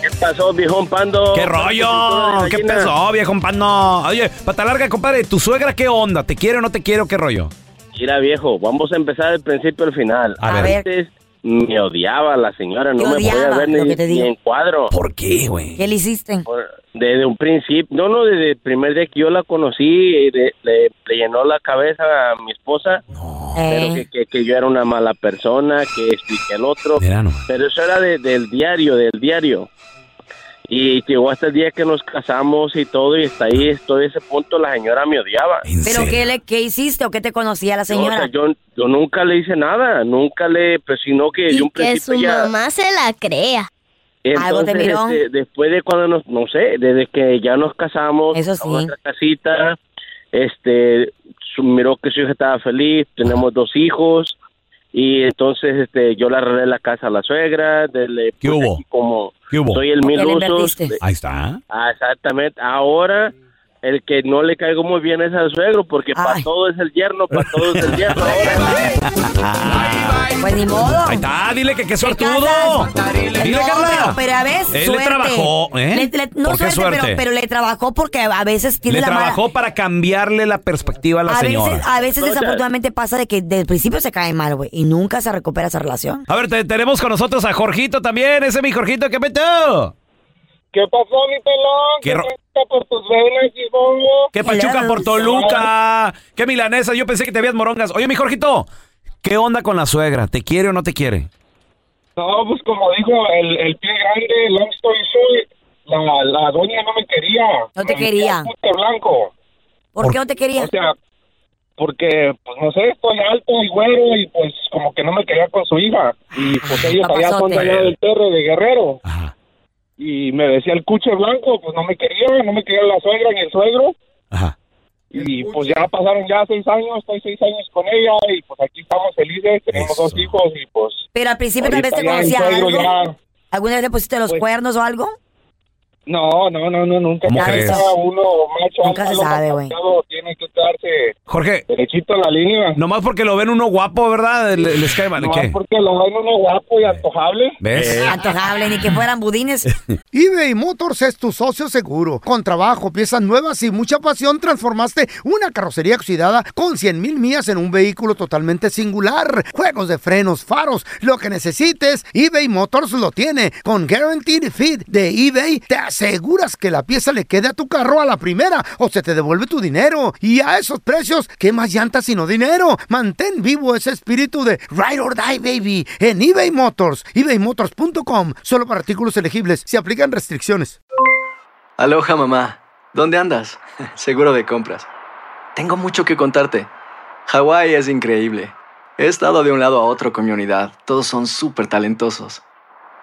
Speaker 6: ¿Qué pasó, viejón pando?
Speaker 3: ¿Qué rollo? ¿Qué pasó, viejo pando? Oye, pata larga, compadre, ¿tu suegra qué onda? ¿Te quiere o no te quiere o qué rollo?
Speaker 6: Mira, viejo, vamos a empezar del principio al final.
Speaker 3: A ver.
Speaker 6: Antes me odiaba la señora, no me podía ver ni, en cuadro.
Speaker 3: ¿Por qué, güey?
Speaker 1: ¿Qué le hiciste?
Speaker 6: Desde un principio, no, no, desde el primer día que yo la conocí, eh, de- le, le llenó la cabeza a mi esposa, pero que, que, que yo era una mala persona, que que el otro, pero eso era de- del diario, del diario. Y llegó hasta el día que nos casamos y todo, y hasta ahí, estoy ese punto, la señora me odiaba.
Speaker 1: ¿Pero qué, le, qué hiciste o qué te conocía la
Speaker 6: No, o
Speaker 1: señora?
Speaker 6: sea, yo, yo nunca le hice nada, nunca le, pues sino que yo un
Speaker 19: Que
Speaker 6: principio
Speaker 19: su
Speaker 6: ya...
Speaker 19: mamá se la crea.
Speaker 1: Algo te
Speaker 6: Entonces,
Speaker 1: miró.
Speaker 6: este, después de cuando nos, no sé, desde que ya nos casamos,
Speaker 1: Eso
Speaker 6: a
Speaker 1: sí.
Speaker 6: nuestra casita, este, miró que su hija estaba feliz, tenemos dos hijos, y entonces, este, yo le arreglé la casa a la suegra, de, le
Speaker 3: ¿Qué
Speaker 6: puse
Speaker 3: hubo?
Speaker 6: aquí como
Speaker 3: ¿Qué hubo?
Speaker 6: soy el
Speaker 3: ¿Por qué
Speaker 6: mil usos.
Speaker 3: Ahí está.
Speaker 6: Ah, exactamente. Ahora, el que no le caigo muy bien es al suegro, porque para todo es el yerno, para todo es el yerno. (laughs)
Speaker 1: Pues ni modo.
Speaker 3: Ahí está, dile que qué suertudo. Dile,
Speaker 1: No,
Speaker 3: Carla.
Speaker 1: pero, pero a veces
Speaker 3: Él le trabajó, ¿eh?
Speaker 1: Le- le- no
Speaker 3: ¿Por qué
Speaker 1: suerte,
Speaker 3: suerte?
Speaker 1: Pero, pero le trabajó porque a veces tiene
Speaker 3: Le
Speaker 1: la mala-
Speaker 3: trabajó para cambiarle la perspectiva a la
Speaker 1: a
Speaker 3: señora.
Speaker 1: veces, a veces desafortunadamente pasa de que desde el principio se cae mal, güey, y nunca se recupera esa relación.
Speaker 3: A ver, te- tenemos con nosotros a Jorgito también. Ese es mi Jorgito, ¿qué metió?
Speaker 20: ¿Qué pasó, mi pelón?
Speaker 3: ¿Qué ro-
Speaker 20: por tus venas, Gibongo?
Speaker 3: ¿Qué pachuca por Toluca? ¿Qué milanesa? Yo pensé que te habías morongas. Oye, mi Jorgito, ¿qué onda con la suegra? ¿Te quiere o no te quiere?
Speaker 20: No, pues como dijo el, el pie grande, long story short, la, la doña no me quería.
Speaker 1: No te quería.
Speaker 20: blanco.
Speaker 1: ¿Por, qué no te quería?
Speaker 20: O sea, porque, pues no sé, estoy alto y güero y pues como que no me quería con su hija. Y pues ellos allá son de allá del Terre de Guerrero. Y me decía el cuche blanco, pues no me quería, no me quería la suegra ni el suegro. Y pues ya pasaron ya seis años, estoy seis años con ella y pues aquí estamos felices, tenemos dos hijos y pues...
Speaker 1: Pero al principio tal vez te conocía
Speaker 20: suegro
Speaker 1: algo.
Speaker 20: ya-
Speaker 1: ¿Alguna vez le pusiste los cuernos o algo?
Speaker 20: No, no, no, no, nunca.
Speaker 3: ¿Cómo
Speaker 20: Cada
Speaker 3: crees?
Speaker 20: uno macho
Speaker 1: Nunca se sabe, güey.
Speaker 20: Tiene que quedarse
Speaker 3: Jorge.
Speaker 20: derechito en la línea.
Speaker 3: Nomás porque lo ven uno guapo, ¿verdad? Le- Les cae mal.
Speaker 20: No,
Speaker 3: ¿Qué?
Speaker 20: porque lo ven uno guapo y antojable.
Speaker 3: ¿Ves? (laughs)
Speaker 1: Antojable, ni que fueran budines. (laughs)
Speaker 2: eBay Motors es tu socio seguro. Con trabajo, piezas nuevas y mucha pasión, transformaste una carrocería oxidada con 100 mil millas en un vehículo totalmente singular. Juegos de frenos, faros, lo que necesites, eBay Motors lo tiene. Con Guaranteed Fit de eBay, te aseguras que la pieza le quede a tu carro a la primera o se te devuelve tu dinero. Y a esos precios, ¿qué más llantas sino dinero? Mantén vivo ese espíritu de Ride or Die, baby, en eBay Motors. ebaymotors.com. Solo para artículos elegibles. Se aplican restricciones.
Speaker 21: Aloha mamá, ¿dónde andas? (laughs) Seguro de compras. Tengo mucho que contarte. Hawái es increíble. He estado de un lado a otro con mi unidad. Todos son súper talentosos.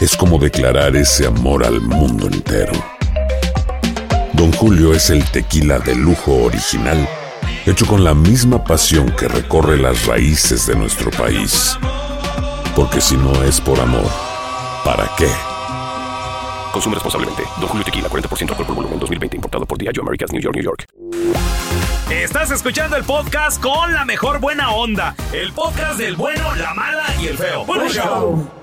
Speaker 11: es como declarar ese amor al mundo entero. Don Julio es el tequila de lujo original, hecho con la misma pasión que recorre las raíces de nuestro país. Porque si no es por amor, ¿para qué?
Speaker 12: Consume responsablemente. Don Julio Tequila, 40% alcohol por volumen, 2020. Importado por Diageo Americas, New York, New York.
Speaker 3: Estás escuchando el podcast con la mejor buena onda. El podcast del bueno, la mala y el feo. Bueno, show.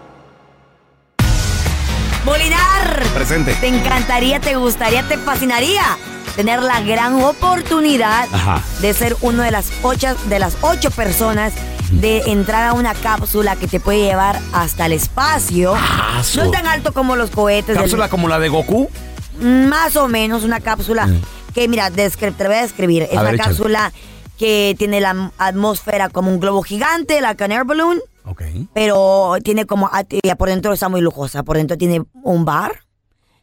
Speaker 1: Molinar.
Speaker 3: Presente.
Speaker 1: Te encantaría, te gustaría, te fascinaría tener la gran oportunidad
Speaker 3: Ajá.
Speaker 1: de ser uno de las ocho, de las ocho personas de entrar a una cápsula que te puede llevar hasta el espacio.
Speaker 3: Ah, su-
Speaker 1: No tan alto como los cohetes. del-
Speaker 3: ¿Cápsula como la de Goku?
Speaker 1: más o menos una cápsula que, mira, descri- te voy a describir. Es una
Speaker 3: échale.
Speaker 1: cápsula que tiene la atmósfera como un globo gigante, la can air balloon. Pero tiene como, ah, por dentro está muy lujosa. Por dentro tiene un bar,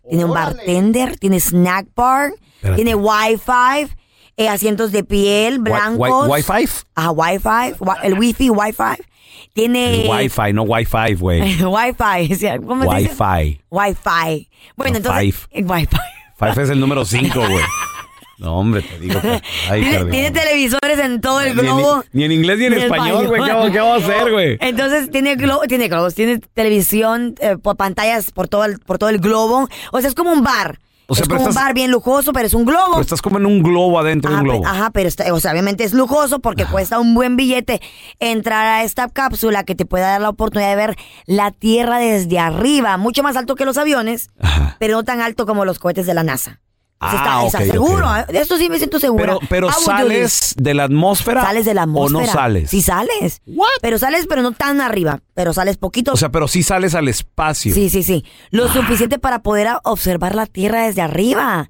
Speaker 1: tiene un bartender, tiene snack bar,
Speaker 3: Espérate.
Speaker 1: tiene wifi, eh, asientos de piel blancos.
Speaker 3: wi- Wi-Fi?
Speaker 1: Ajá, wifi, wi- el wifi, wifi. Tiene...
Speaker 3: El Wi-Fi, no Wi-Fi, güey. (laughs)
Speaker 1: Wi-Fi, ¿cómo se dice?
Speaker 3: Wi-Fi.
Speaker 1: Wi-Fi. Bueno,
Speaker 3: No,
Speaker 1: entonces...
Speaker 3: five. (laughs)
Speaker 1: Wi-Fi.
Speaker 3: Five es el número 5, güey. (laughs) No, hombre, te digo que... Ay,
Speaker 1: Tiene, televisores en todo el globo.
Speaker 3: Ni en inglés ni en español, güey. ¿Qué, vamos a hacer, güey?
Speaker 1: Entonces tiene globo, tiene globos, tiene televisión, eh, por pantallas por todo el, por todo el globo. O sea, es como un bar.
Speaker 3: O sea,
Speaker 1: es como un bar bien lujoso, pero es un globo.
Speaker 3: Pero estás como en un globo adentro de un
Speaker 1: pe-
Speaker 3: globo.
Speaker 1: ajá, pero está- o sea, obviamente es lujoso porque cuesta un buen billete entrar a esta cápsula que te puede dar la oportunidad de ver la Tierra desde arriba, mucho más alto que los aviones, pero no tan alto como los cohetes de la NASA.
Speaker 3: Ah,
Speaker 1: está, seguro, de esto sí me siento segura.
Speaker 3: Pero,
Speaker 1: this.
Speaker 3: sales de la atmósfera.
Speaker 1: Sales de la atmósfera.
Speaker 3: O no sales.
Speaker 1: Sí sales. Pero sales, pero no tan arriba. Pero sales poquito.
Speaker 3: O sea, pero sí sales al espacio.
Speaker 1: sí, sí, sí. Lo suficiente para poder observar la Tierra desde arriba.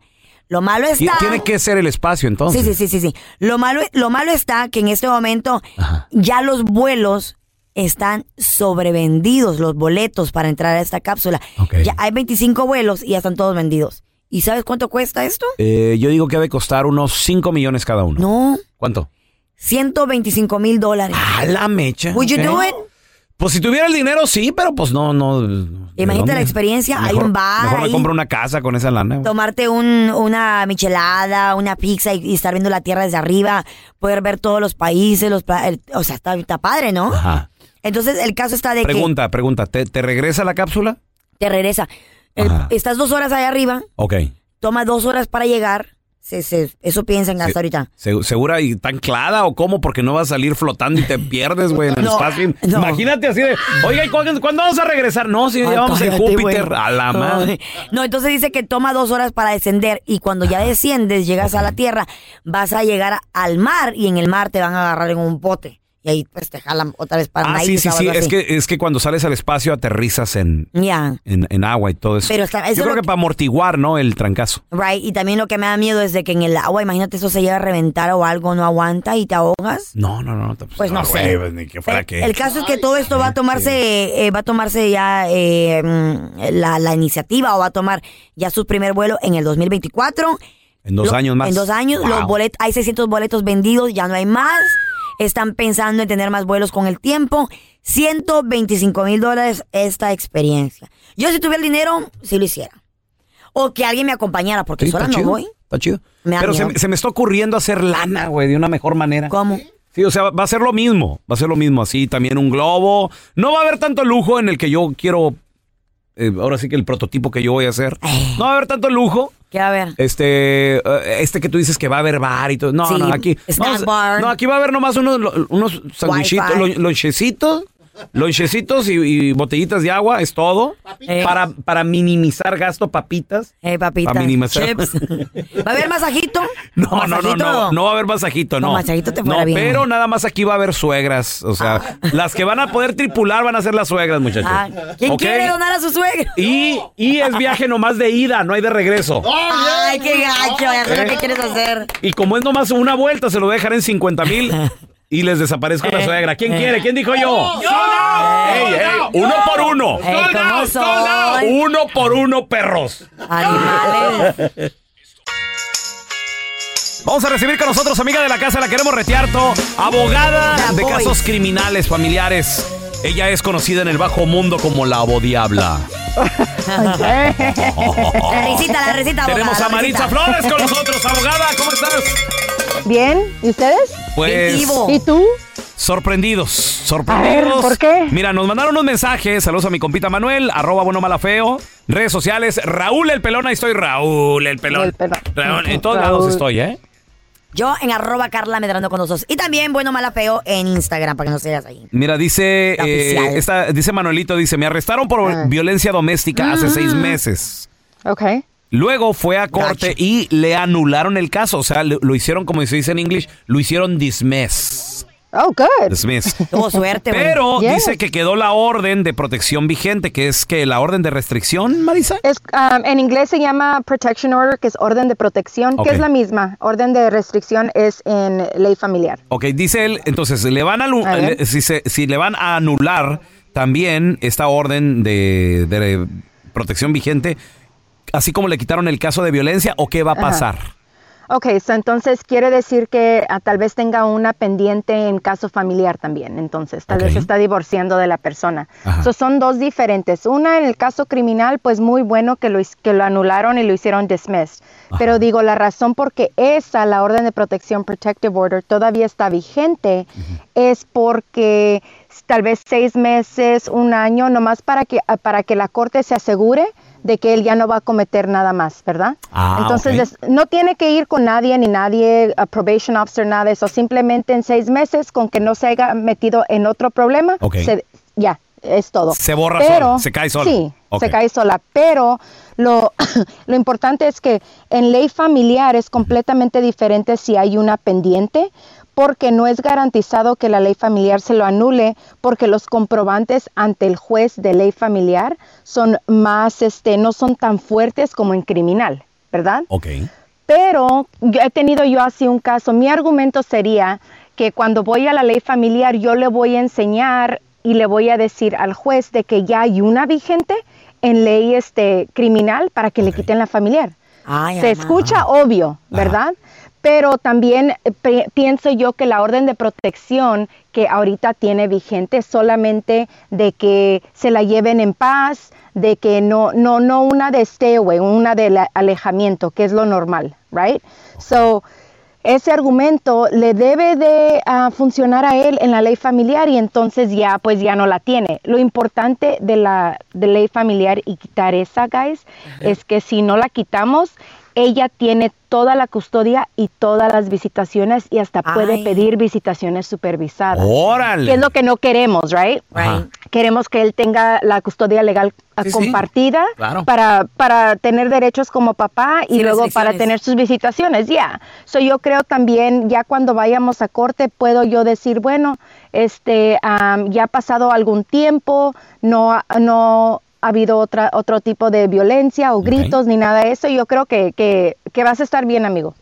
Speaker 1: Lo malo está...
Speaker 3: Tiene que ser el espacio entonces.
Speaker 1: Sí, sí, sí, sí, sí. Lo malo, lo malo está que en este momento ya los vuelos están sobrevendidos, los boletos para entrar a esta cápsula. Ya hay 25 vuelos y ya están todos vendidos. ¿Y sabes cuánto cuesta esto?
Speaker 3: Eh, yo digo que debe costar unos 5 millones cada uno.
Speaker 1: No,
Speaker 3: ¿Cuánto?
Speaker 1: 125 mil dólares.
Speaker 3: A la mecha.
Speaker 1: Would you do it?
Speaker 3: Pues si tuviera el dinero, sí, pero pues no, no. ¿de
Speaker 1: Imagínate la experiencia, hay
Speaker 3: Mejor-
Speaker 1: un bar
Speaker 3: Mejor me compro una casa con esa lana. güey.
Speaker 1: Tomarte un, una michelada, una pizza y, y estar viendo la tierra desde arriba, poder ver todos los países, los pla- el- o sea, está, está padre, ¿no?
Speaker 3: Ajá.
Speaker 1: Entonces el caso está de que
Speaker 3: Pregunta, pregunta. ¿Te, te regresa la cápsula?
Speaker 1: te regresa. El- estás dos horas allá arriba,
Speaker 3: Ok.
Speaker 1: toma dos horas para llegar. Se- se- eso piensan hasta ahorita.
Speaker 3: Se- ¿Segura y está anclada o cómo? Porque no vas a salir flotando y te (laughs) pierdes, güey, en el
Speaker 1: No,
Speaker 3: espacio.
Speaker 1: no.
Speaker 3: Imagínate así de, oiga, ¿y cuándo, cuándo vamos a regresar? No, si
Speaker 1: Ay,
Speaker 3: ya vamos en Júpiter. A la madre.
Speaker 1: No, entonces dice que toma dos horas para descender y cuando ya desciendes, llegas a la tierra, vas a llegar al mar y en el mar te van a agarrar en un bote. Y ahí pues te jalan otra vez para
Speaker 3: Ah, sí, sí, sí. Es que, es que cuando sales al espacio aterrizas en,
Speaker 1: Ya.
Speaker 3: en, en agua y todo eso.
Speaker 1: Pero está- eso
Speaker 3: Yo creo
Speaker 1: lo
Speaker 3: que para amortiguar, ¿no? El trancazo.
Speaker 1: Right, y también lo que me da miedo es de que en el agua, imagínate eso se llega a reventar o algo, no aguanta y te ahogas.
Speaker 3: No, no, no.
Speaker 1: Pues no
Speaker 3: Ah,
Speaker 1: sé.
Speaker 3: güey, pues, ni que fuera
Speaker 1: El,
Speaker 3: que.
Speaker 1: el caso es que todo esto va a tomarse, eh, va a tomarse ya eh, mm, la, la iniciativa o va a tomar ya su primer vuelo en el 2024.
Speaker 3: En dos
Speaker 1: Lo-
Speaker 3: años más.
Speaker 1: En dos años,
Speaker 3: Wow.
Speaker 1: los boletos, hay 600 boletos vendidos, ya no hay más. Están pensando en tener más vuelos con el tiempo. 125 mil dólares esta experiencia. Yo si tuviera el dinero, sí lo hiciera. O que alguien me acompañara, porque
Speaker 3: Sí,
Speaker 1: sola no
Speaker 3: chido,
Speaker 1: voy.
Speaker 3: Está chido.
Speaker 1: Me
Speaker 3: Pero se me está ocurriendo hacer lana, güey, de una mejor manera.
Speaker 1: ¿Cómo?
Speaker 3: Sí, o sea, va a ser lo mismo. Va a ser lo mismo así. También un globo. No va a haber tanto lujo en el que yo quiero. eh, ahora sí que el prototipo que yo voy a hacer.
Speaker 1: Eh.
Speaker 3: No va a haber tanto lujo.
Speaker 1: ¿Qué va a haber?
Speaker 3: Este, eh, este que tú dices que va a haber bar y todo. No,
Speaker 1: Sí,
Speaker 3: no, aquí.
Speaker 1: snack
Speaker 3: no,
Speaker 1: bar.
Speaker 3: No, aquí va a haber nomás unos, unos sandwichitos, lonchecitos. Lonchecitos y, y botellitas de agua, es todo.
Speaker 1: Eh.
Speaker 3: Para, para minimizar gasto, papitas.
Speaker 1: Eh, papita.
Speaker 3: Para minimizar.
Speaker 1: Chips. ¿Va a haber masajito?
Speaker 3: No, (laughs)
Speaker 1: ¿O
Speaker 3: no, no, no, no va a haber masajito, no.
Speaker 1: No, masajito te
Speaker 3: No,
Speaker 1: bien.
Speaker 3: pero nada más aquí va a haber suegras, o sea, las que van a poder tripular van a ser las suegras, muchachos.
Speaker 1: Ah, ¿Quién quiere donar a su suegra?
Speaker 3: Y, y es viaje nomás de ida, no hay de regreso.
Speaker 1: Ay, qué gacho, ya sé
Speaker 3: ¿Eh?
Speaker 1: lo que quieres hacer.
Speaker 3: Y como es nomás una vuelta, se lo voy a dejar en 50 mil (laughs) y les desaparezco la suegra. ¿Quién quiere? ¿Quién dijo yo? ¡Ey, ey! ¡Uno por uno!
Speaker 1: Ey, ¿cómo soy?
Speaker 3: ¡Uno por uno, perros!
Speaker 1: Animales.
Speaker 3: Vamos a recibir con nosotros, amiga de la casa, la queremos retearto, abogada
Speaker 1: La
Speaker 3: de
Speaker 1: Boys.
Speaker 3: casos criminales familiares. Ella es conocida en el bajo mundo como la abodiabla. (laughs)
Speaker 1: La risita, la risita,
Speaker 3: Tenemos
Speaker 1: abogada,
Speaker 3: a
Speaker 1: la
Speaker 3: Maritza. Flores con nosotros. Abogada, ¿cómo estás?
Speaker 22: Bien, ¿y ustedes?
Speaker 3: Pues-
Speaker 22: ¿Y tú?
Speaker 3: Sorprendidos, sorprendidos.
Speaker 22: A ver, ¿por qué?
Speaker 3: Mira, nos mandaron unos mensajes. Saludos a mi compita Manuel, arroba bueno mala feo. Redes sociales, Raúl el pelón, ahí estoy, Raúl el pelón.
Speaker 22: El pelón.
Speaker 3: Raúl, en todos
Speaker 22: Raúl.
Speaker 3: lados estoy, ¿eh?
Speaker 1: Yo en arroba Carla Medrano con nosotros. Y también bueno, mala, feo en Instagram para que no seas ahí.
Speaker 3: Mira, dice, eh, esta- dice Manuelito, dice, me arrestaron por
Speaker 22: Ah.
Speaker 3: violencia doméstica hace seis
Speaker 1: Mm.
Speaker 3: meses.
Speaker 22: Ok.
Speaker 3: Luego fue a corte y le anularon el caso. O sea, lo, lo hicieron, como se dice en inglés, lo hicieron dismiss.
Speaker 22: Oh, good.
Speaker 3: Dismiss. (laughs)
Speaker 1: Tuvo suerte, güey.
Speaker 3: Pero
Speaker 22: Yes.
Speaker 3: dice que quedó la orden de protección vigente, que es que la orden de restricción, Marisa.
Speaker 22: Es, um, en inglés se llama protection order, que es orden de protección,
Speaker 3: Ok.
Speaker 22: que es la misma. Orden de restricción es en ley familiar.
Speaker 3: Ok, dice él, entonces, le van a, alu-
Speaker 22: A ver.
Speaker 3: le- si, se- si le van a anular también esta orden de, de protección vigente, así como le quitaron el caso de violencia, ¿o qué va a
Speaker 22: Ajá.
Speaker 3: pasar?
Speaker 22: Ok, so entonces quiere decir que ah, tal vez tenga una pendiente en caso familiar también. Entonces, tal vez
Speaker 23: Ok.
Speaker 22: se está divorciando de la persona.
Speaker 23: Ajá.
Speaker 22: So, son dos diferentes. Una en el caso criminal, pues muy bueno que lo, que lo anularon y lo hicieron dismissed. Pero digo, la razón por que esa, la orden de protección, protective order, todavía está vigente es porque tal vez seis meses, un año, nomás para que, ah, para que la corte se asegure de que él ya no va a cometer nada más, ¿verdad?
Speaker 23: Ah,
Speaker 22: Entonces, no tiene que ir con nadie ni nadie, a probation officer, nada de eso. Simplemente en seis meses, con que no se haya metido en otro problema,
Speaker 3: Ok.
Speaker 22: se- ya, es todo.
Speaker 3: Se borra
Speaker 22: Pero-
Speaker 3: sola, se cae sola.
Speaker 22: Sí, se cae sola. Pero lo, (clears throat) lo importante es que en ley familiar es completamente diferente si hay una pendiente porque no es garantizado que la ley familiar se lo anule porque los comprobantes ante el juez de ley familiar son más, este, no son tan fuertes como en criminal, ¿verdad?
Speaker 3: Ok.
Speaker 22: Pero yo he tenido yo así un caso. Mi argumento sería que cuando voy a la ley familiar yo le voy a enseñar y le voy a decir al juez de que ya hay una vigente en ley este criminal para que le quiten la familiar.
Speaker 1: Ay,
Speaker 22: Se escucha obvio, ¿verdad? Pero también eh, pienso yo que la orden de protección que ahorita tiene vigente es solamente de que se la lleven en paz, de que no, no, no una de stay away, una de alejamiento, que es lo normal, right? So, ese argumento le debe de ah, funcionar a él en la ley familiar y entonces ya pues ya no la tiene. Lo importante de la de ley familiar y quitar esa, guys, es que si no la quitamos, ella tiene toda la custodia y todas las visitaciones y hasta puede
Speaker 1: Ay.
Speaker 22: pedir visitaciones supervisadas.
Speaker 3: Órale.
Speaker 22: Que es lo que no queremos, right?
Speaker 3: Ajá.
Speaker 22: Queremos que él tenga la custodia legal
Speaker 3: sí.
Speaker 22: compartida
Speaker 3: Claro.
Speaker 22: para, para tener derechos como papá y luego para tener sus visitaciones, ya. So yo creo también, ya cuando vayamos a corte, puedo yo decir, bueno, este, am, ya ha pasado algún tiempo, no, ha- no ha habido otra, otro tipo de violencia o gritos ni nada de eso. Yo creo que, que, que vas a estar bien, amigo.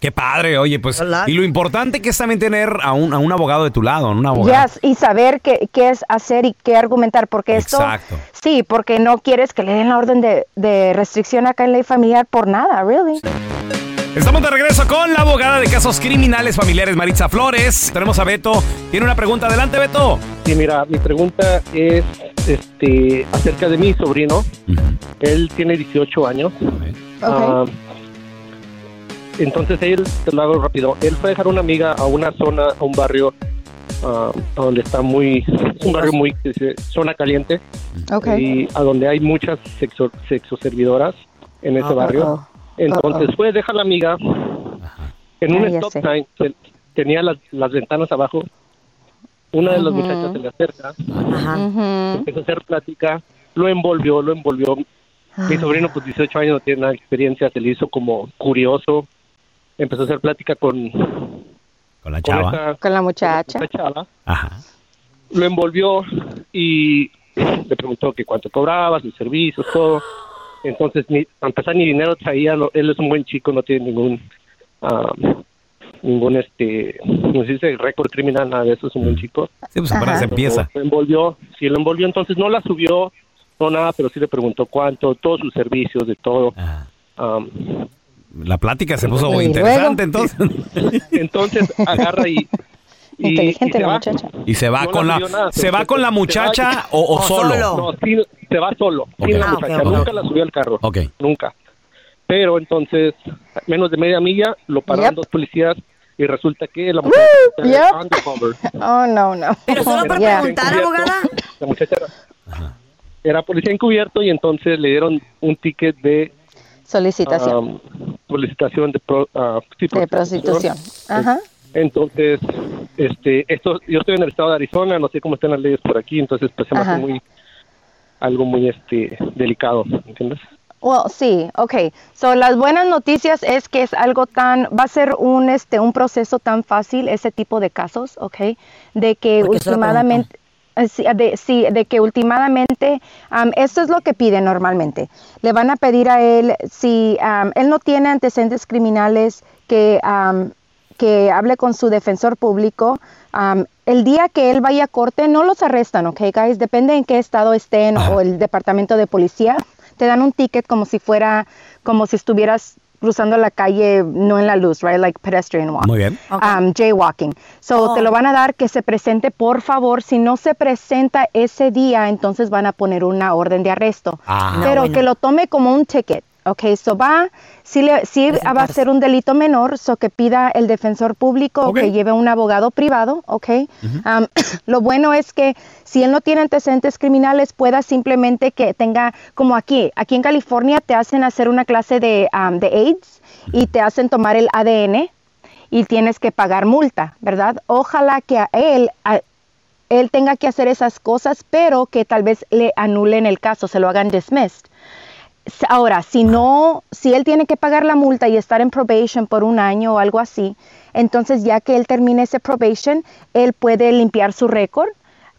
Speaker 3: Qué padre, oye, pues. Y lo importante que es también tener a un, a un abogado de tu lado, un abogado.
Speaker 22: Yes, y saber qué, qué es hacer y qué argumentar, porque esto,
Speaker 3: Exacto.
Speaker 22: sí, porque no quieres que le den la orden de, de restricción acá en ley familiar por nada, really.
Speaker 3: Estamos de regreso con la abogada de casos criminales familiares, Maritza Flores. Tenemos a Beto. Tiene una pregunta. Adelante, Beto.
Speaker 10: Sí, mira, mi pregunta es este, acerca de mi sobrino. Él tiene 18 años. Ah, entonces él, te lo hago rápido, él fue a dejar una amiga a una zona, a un barrio ah, donde está muy, es un barrio muy, zona caliente.
Speaker 22: Ok.
Speaker 10: Y a donde hay muchas sexo, sexoservidoras en ese
Speaker 22: Ah,
Speaker 10: barrio. Entonces
Speaker 22: Uh-oh.
Speaker 10: fue a dejar a la amiga en un
Speaker 22: Ah,
Speaker 10: stop
Speaker 22: sé.
Speaker 10: sign, se- tenía las, las ventanas abajo. Una de las muchachas se le acerca,
Speaker 22: Ujú.
Speaker 10: empezó a hacer plática, lo envolvió, lo envolvió. Mi sobrino, pues 18 años, no tiene nada de experiencia, se le hizo como curioso. Empezó a hacer plática con,
Speaker 3: con la
Speaker 10: chava.
Speaker 22: Ah. Con la muchacha.
Speaker 10: chava.
Speaker 3: Ajá.
Speaker 10: Lo envolvió y le preguntó que cuánto cobraba, sus servicios, todo. Entonces, ni, para empezar, ni dinero traía. no- él es un buen chico, no tiene ningún, ah, ningún, este, no se dice récord criminal, nada de eso, es un buen chico.
Speaker 3: Sí, pues apenas empieza.
Speaker 10: Lo envolvió, sí, lo envolvió, entonces no la subió, no nada, pero sí le preguntó cuánto, todos sus servicios, de todo.
Speaker 3: La plática se puso
Speaker 10: Y
Speaker 3: interesante,
Speaker 10: luego-
Speaker 3: entonces.
Speaker 10: entonces agarra y... y-
Speaker 22: Inteligente
Speaker 10: y se
Speaker 22: la
Speaker 10: va.
Speaker 22: muchacha.
Speaker 3: Y se va
Speaker 10: No
Speaker 3: con la,
Speaker 10: nada,
Speaker 3: se va con la
Speaker 10: se
Speaker 3: muchacha
Speaker 10: va-
Speaker 3: o, o solo.
Speaker 10: No, sí, se va solo,
Speaker 3: Ok.
Speaker 10: sin la
Speaker 3: Ah,
Speaker 10: muchacha.
Speaker 3: ok,
Speaker 10: Nunca la subió al carro.
Speaker 3: Ok.
Speaker 10: Nunca. Pero entonces, a menos de media milla, lo pararon
Speaker 22: Yep.
Speaker 10: dos policías y resulta que la muchacha
Speaker 22: Woo,
Speaker 10: era
Speaker 22: yep.
Speaker 10: undercover. (laughs)
Speaker 22: Oh, no, no.
Speaker 1: Pero solo para
Speaker 22: Yeah.
Speaker 1: preguntar, abogada.
Speaker 10: La muchacha era, era policía encubierto y entonces le dieron un ticket de
Speaker 22: Solicitación
Speaker 10: um, solicitación de, pro- ah, sí,
Speaker 22: de prostitución. Ajá.
Speaker 10: Entonces, este, esto, yo estoy en el estado de Arizona, no sé cómo están las leyes por aquí, entonces pues se me hace muy, algo muy, este, delicado, ¿entiendes?
Speaker 22: Well, sí, okay. So, las buenas noticias es que es algo tan, va a ser un, este, un proceso tan fácil ese tipo de casos, okay, de que
Speaker 1: Porque
Speaker 22: últimamente, eh, sí, de, sí, de que últimamente, am, esto es lo que pide normalmente. Le van a pedir a él, si am, él no tiene antecedentes criminales, que, am, que hable con su defensor público. el día que él vaya a corte, no los arrestan, ¿ok, guys? Depende en qué estado estén o el departamento de policía. Te dan un ticket como si fuera, como si estuvieras cruzando la calle no en la luz, right? Like pedestrian walk.
Speaker 3: Muy bien.
Speaker 22: Um, jaywalking. So te lo van a dar que se presente, por favor. Si no se presenta ese día, entonces van a poner una orden de arresto.
Speaker 23: Ah.
Speaker 22: Pero
Speaker 23: bueno.
Speaker 22: que lo tome como un ticket. Ok, so va, si, le, si va a ser un delito menor, so que pida el defensor público o que lleve un abogado privado, ok. Um, (clears throat) lo bueno es que si él no tiene antecedentes criminales, pueda simplemente que tenga, como aquí, aquí en California te hacen hacer una clase de, um, de AIDS y te hacen tomar el ADN y tienes que pagar multa, ¿verdad? Ojalá que a él, a- él tenga que hacer esas cosas, pero que tal vez le anulen el caso, se lo hagan dismissed. Ahora, si no, si él tiene que pagar la multa y estar en probation por un año o algo así, entonces ya que él termine ese probation, él puede limpiar su récord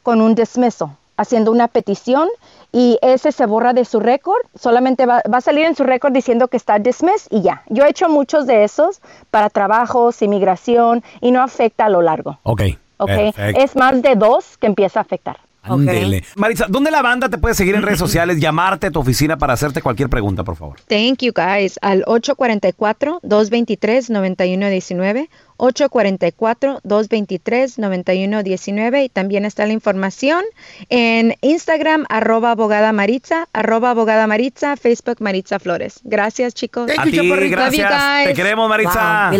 Speaker 22: con un dismiso, haciendo una petición y ese se borra de su récord, solamente va, va a salir en su récord diciendo que está dismissed y ya. Yo he hecho muchos de esos para trabajos, inmigración y no afecta a lo largo.
Speaker 3: Ok.
Speaker 22: ¿ok?
Speaker 3: Perfecto.
Speaker 22: Es más de dos que empieza a afectar.
Speaker 3: Ándele. Maritza, ¿dónde la banda te puede seguir en redes (laughs) sociales, llamarte a tu oficina para hacerte cualquier pregunta, por favor?
Speaker 22: Thank you guys. Al 844-223-9119. 844-223-9119 y también está la información en Instagram arroba abogada Maritza, arroba abogada Maritza, Facebook Maritza Flores. Gracias chicos.
Speaker 3: A ti, gracias. Te queremos, Maritza.
Speaker 2: Ay,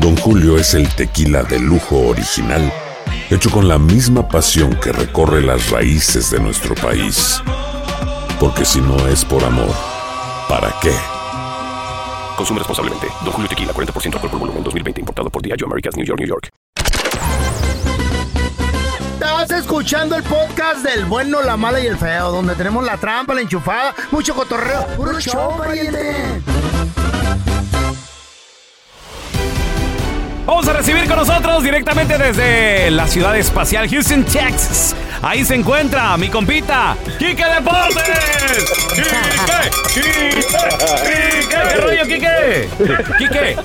Speaker 11: Don Julio es el tequila de lujo original, hecho con la misma pasión que recorre las raíces de nuestro país. Porque si no es por amor, ¿para qué?
Speaker 12: Consume responsablemente. Don Julio Tequila, 40% alcohol por volumen, 2020. Importado por Diageo Americas, New York, New York.
Speaker 2: Estás escuchando el podcast del bueno, la mala y el feo, donde tenemos la trampa, la enchufada, mucho cotorreo. ¡Puro show, pariente!
Speaker 3: Vamos a recibir con nosotros directamente desde la ciudad espacial Houston, Texas. Ahí se encuentra mi compita, Quique Deportes. ¡Quique! ¡Quique! ¡Quique! ¿Qué rollo, Quique? Quique,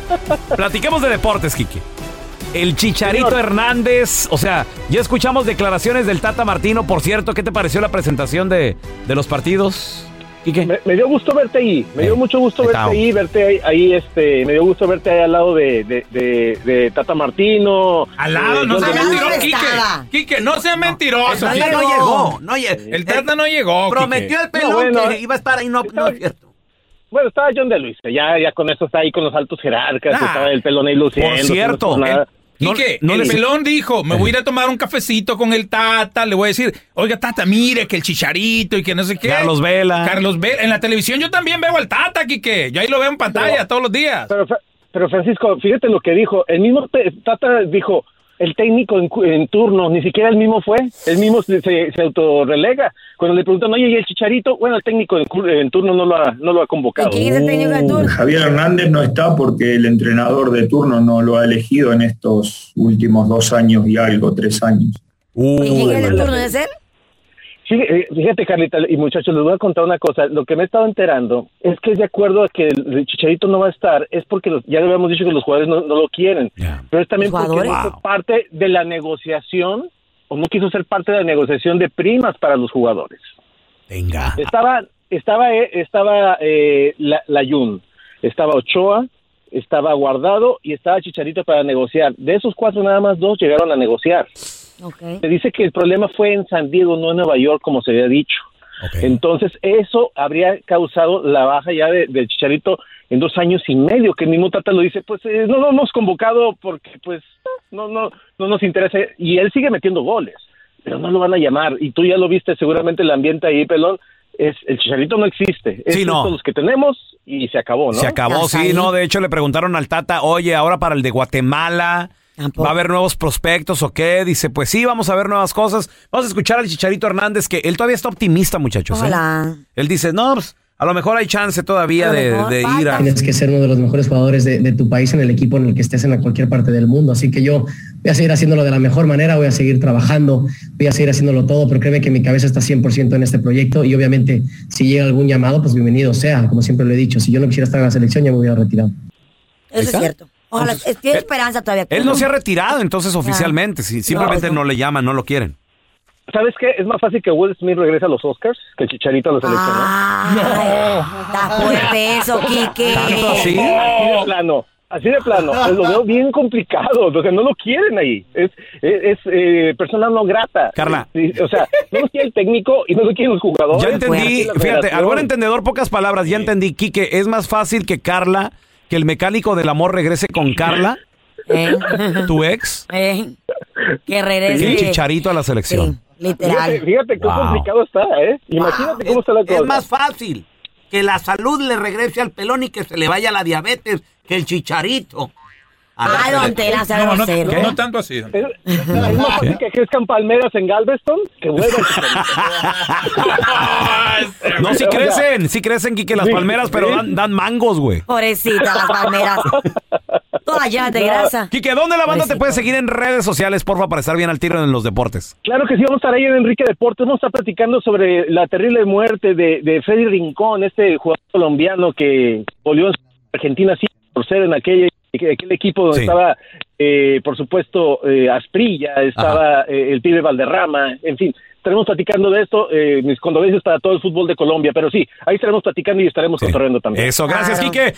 Speaker 3: platiquemos de deportes, Quique. El Chicharito
Speaker 23: Señor.
Speaker 3: Hernández, o sea, ya escuchamos declaraciones del Tata Martino. Por cierto, ¿qué te pareció la presentación de, de los partidos? Quique?
Speaker 23: Me, me dio gusto verte ahí, me dio mucho gusto verte
Speaker 3: estamos.
Speaker 23: ahí, verte ahí, ahí, este, me dio gusto verte ahí al lado de, de, de, de Tata Martino.
Speaker 9: Al lado,
Speaker 23: eh,
Speaker 9: no sea mentiroso. Quique. Quique, no sea mentiroso.
Speaker 5: El Tata no llegó. No
Speaker 9: El Tata no llegó.
Speaker 5: Prometió el pelón
Speaker 23: No, bueno,
Speaker 5: que iba a estar ahí, no, no es cierto.
Speaker 23: Bueno, estaba John de Luis, ya, ya con eso está ahí con los altos jerarcas,
Speaker 9: Ah.
Speaker 23: estaba el pelón ahí luciendo.
Speaker 9: Por cierto,
Speaker 23: no,
Speaker 9: el, Quique,
Speaker 23: no
Speaker 9: el
Speaker 23: le-
Speaker 9: pelón dijo, me voy a ir a tomar un cafecito con el Tata, le voy a decir, oiga Tata, mire que el chicharito y que no sé qué.
Speaker 3: Carlos Vela.
Speaker 9: Carlos Vela. En la televisión yo también veo al Tata, Quique. Yo ahí lo veo en pantalla
Speaker 23: Pero-
Speaker 9: todos los días.
Speaker 23: Pero, pero Francisco, fíjate lo que dijo. El mismo te- Tata dijo, el técnico en, cu- en turno, ni siquiera el mismo fue. El mismo se, se, se autorrelega. Cuando le preguntan, oye, ¿y el chicharito? Bueno, el técnico en, en turno no lo ha, no lo ha convocado.
Speaker 24: Javier Hernández no está porque el entrenador de turno no lo ha elegido en estos últimos dos años y algo, tres años.
Speaker 1: ¿Quién es el turno de ser?
Speaker 23: Sí, eh, fíjate, Carlita, y muchachos, les voy a contar una cosa. Lo que me he estado enterando es que es de acuerdo a que el, Chicharito no va a estar, es porque los- ya le habíamos dicho que los jugadores no, no lo quieren. Pero es también
Speaker 1: ¿Los
Speaker 23: porque no
Speaker 1: jugadores?
Speaker 23: fue parte de la negociación, o no quiso ser parte de la negociación de primas para los jugadores.
Speaker 3: Venga.
Speaker 23: Estaba, estaba, eh, estaba eh, la, la Jun, estaba Ochoa, estaba Guardado y estaba Chicharito para negociar. De esos cuatro, nada más dos llegaron a negociar. Se dice que el problema fue en San Diego, no en Nueva York, como se había dicho. Entonces, eso habría causado la baja ya de, del Chicharito en dos años y medio, que el mismo Tata lo dice, pues eh, no lo hemos convocado porque pues no, no, no nos interesa, y él sigue metiendo goles, pero no lo van a llamar, y tú ya lo viste seguramente el ambiente ahí, pelón, es, el Chicharito no existe, es
Speaker 3: Sí, no.
Speaker 23: los que tenemos y se acabó, ¿no?
Speaker 3: Se acabó, sí, no. De hecho, le preguntaron al Tata, oye, ahora para el de Guatemala, ¿va a haber nuevos prospectos o qué? Dice, pues sí, vamos a ver nuevas cosas. Vamos a escuchar al Chicharito Hernández, que él todavía está optimista, muchachos. ¿eh?
Speaker 1: Hola.
Speaker 3: Él dice, no, pues, a lo mejor hay chance todavía de, de ir a...
Speaker 25: Tienes que ser uno de los mejores jugadores de, de tu país en el equipo en el que estés en cualquier parte del mundo. Así que yo voy a seguir haciéndolo de la mejor manera, voy a seguir trabajando, voy a seguir haciéndolo todo, pero créeme que mi cabeza está 100% en este proyecto y obviamente si llega algún llamado, pues bienvenido sea, como siempre lo he dicho. Si yo no quisiera estar en la selección, ya me hubiera retirado.
Speaker 1: Eso es cierto. Ojalá, es- tiene esperanza todavía.
Speaker 3: Él no se ha retirado entonces oficialmente, simplemente no, le llaman, no lo quieren.
Speaker 23: ¿Sabes qué? Es más fácil que Will Smith regrese a los Oscars que el Chicharito a la selección, ¿no?
Speaker 1: Está fuerte eso, (laughs) Quique.
Speaker 23: Así de plano, así de plano. Lo veo bien complicado, o sea, no lo quieren ahí. Es, es, es, eh, persona no grata.
Speaker 3: Carla.
Speaker 23: Sí, O sea, no lo quiere el técnico y no lo quieren los jugadores.
Speaker 3: Ya entendí, fíjate, al buen entendedor, pocas palabras, ya entendí, Quique, es más fácil que Carla, que el mecánico del amor regrese con Carla,
Speaker 1: Eh.
Speaker 3: tu ex, (laughs)
Speaker 1: Eh, que
Speaker 3: y el
Speaker 1: regrese.
Speaker 3: Chicharito a la selección.
Speaker 1: Literal.
Speaker 23: Fíjate, fíjate qué
Speaker 3: Wow.
Speaker 23: complicado está, ¿eh? Imagínate cómo está la cosa.
Speaker 5: Es más fácil que la salud le regrese al pelón y que se le vaya la diabetes que el chicharito. A
Speaker 1: Ay, don. Tela, sea.
Speaker 9: No, no tanto así.
Speaker 23: Es, es más fácil que crezcan palmeras en Galveston que vuelvan (laughs)
Speaker 3: No, sí crecen, sí crecen, Quique, las
Speaker 23: Sí,
Speaker 3: palmeras, pero dan, dan mangos, güey.
Speaker 1: Pobrecita, las palmeras. (laughs) Todas llenas de grasa.
Speaker 3: Quique, ¿dónde la banda te puede seguir en redes sociales, porfa, para estar bien al tiro en los deportes?
Speaker 23: Claro que sí, vamos a estar ahí en Enrique Deportes, vamos a estar platicando sobre la terrible muerte de, de Freddy Rincón, este jugador colombiano que volvió en Argentina sí, por ser en aquel, aquel equipo donde
Speaker 3: Sí.
Speaker 23: estaba, eh, por supuesto, eh, Asprilla, estaba eh, el pibe Valderrama, en fin. Estaremos platicando de esto, eh, mis condolencias para todo el fútbol de Colombia, pero sí, ahí estaremos platicando y estaremos cotorreando también.
Speaker 3: Eso, gracias, Quique.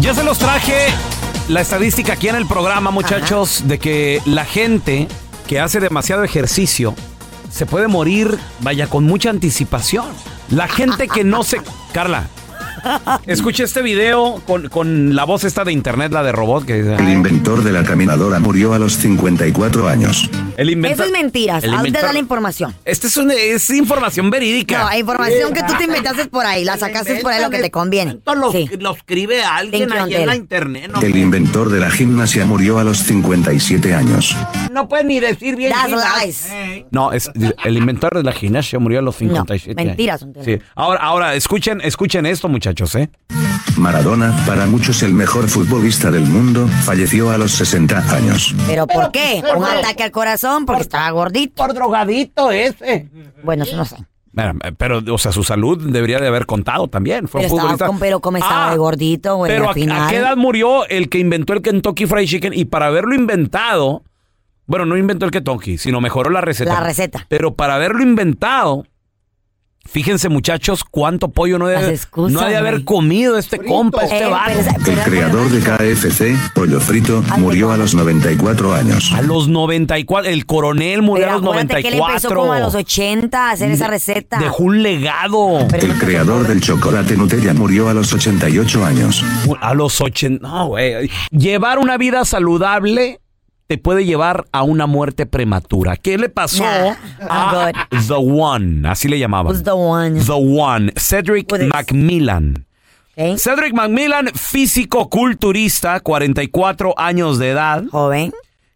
Speaker 3: Ya se los traje la estadística aquí en el programa, muchachos, de que la gente que hace demasiado ejercicio se puede morir, vaya, con mucha anticipación. La gente que no se... Carla, escuche este video con, con la voz esta de internet, la de robot, que dice...
Speaker 26: El inventor de la caminadora murió a los 54 años.
Speaker 3: El
Speaker 1: Eso
Speaker 3: inventor...
Speaker 1: es mentiras.
Speaker 3: el
Speaker 1: ¿A da la información?
Speaker 3: Esta es, una- es información verídica.
Speaker 1: No, información que tú te (laughs) inventaste por ahí. La sacaste por ahí lo que te conviene.
Speaker 5: Lo,
Speaker 1: Sí.
Speaker 5: lo escribe alguien
Speaker 1: Thank
Speaker 5: en la internet. No,
Speaker 26: El inventor de la gimnasia murió a los 57 años.
Speaker 5: no puedes ni decir bien.
Speaker 1: That's lies.
Speaker 5: es.
Speaker 3: No, es el inventor de la gimnasia murió a los 57 años.
Speaker 1: mentiras.
Speaker 3: Sí. Ahora, ahora, escuchen, escuchen esto, muchachos, ¿eh?
Speaker 26: Maradona, para muchos el mejor futbolista del mundo, falleció a los 60 años.
Speaker 1: ¿Pero por qué? ¿Un ataque al corazón? Porque estaba gordito.
Speaker 5: Por drogadito ese.
Speaker 1: Bueno, eso no sé.
Speaker 3: Pero, pero, o sea, su salud debería de haber contado también. Fue
Speaker 1: Pero,
Speaker 3: un
Speaker 1: estaba,
Speaker 3: futbolista.
Speaker 1: con- pero como estaba
Speaker 3: Ah,
Speaker 1: de gordito, güey,
Speaker 3: Pero
Speaker 1: al
Speaker 3: a,
Speaker 1: final.
Speaker 3: a qué edad murió el que inventó el Kentucky Fried Chicken? Y para haberlo inventado, bueno, no inventó el Kentucky, sino mejoró la receta.
Speaker 1: La receta.
Speaker 3: Pero para haberlo inventado, fíjense muchachos, cuánto pollo no debe,
Speaker 1: excusas,
Speaker 3: no ha de haber comido este compa, este
Speaker 1: Eh,
Speaker 3: vato.
Speaker 26: El creador de KFC, Pollo Frito, murió a los 94 años.
Speaker 3: A los 94, el coronel murió
Speaker 1: Pero
Speaker 3: a los
Speaker 1: acuérdate que él empezó
Speaker 3: 94.
Speaker 1: como a los 80 a hacer esa receta.
Speaker 3: Dejó un legado.
Speaker 26: El creador del chocolate Nutella murió a los 88 años.
Speaker 3: A los 80. No, güey. Llevar una vida saludable te puede llevar a una muerte prematura. ¿Qué le pasó
Speaker 1: Nah,
Speaker 3: a The One? Así le llamaban.
Speaker 1: The one?
Speaker 3: The One. Cedric Macmillan. Cedric Macmillan, físico culturista, 44 años de edad.
Speaker 1: Joven.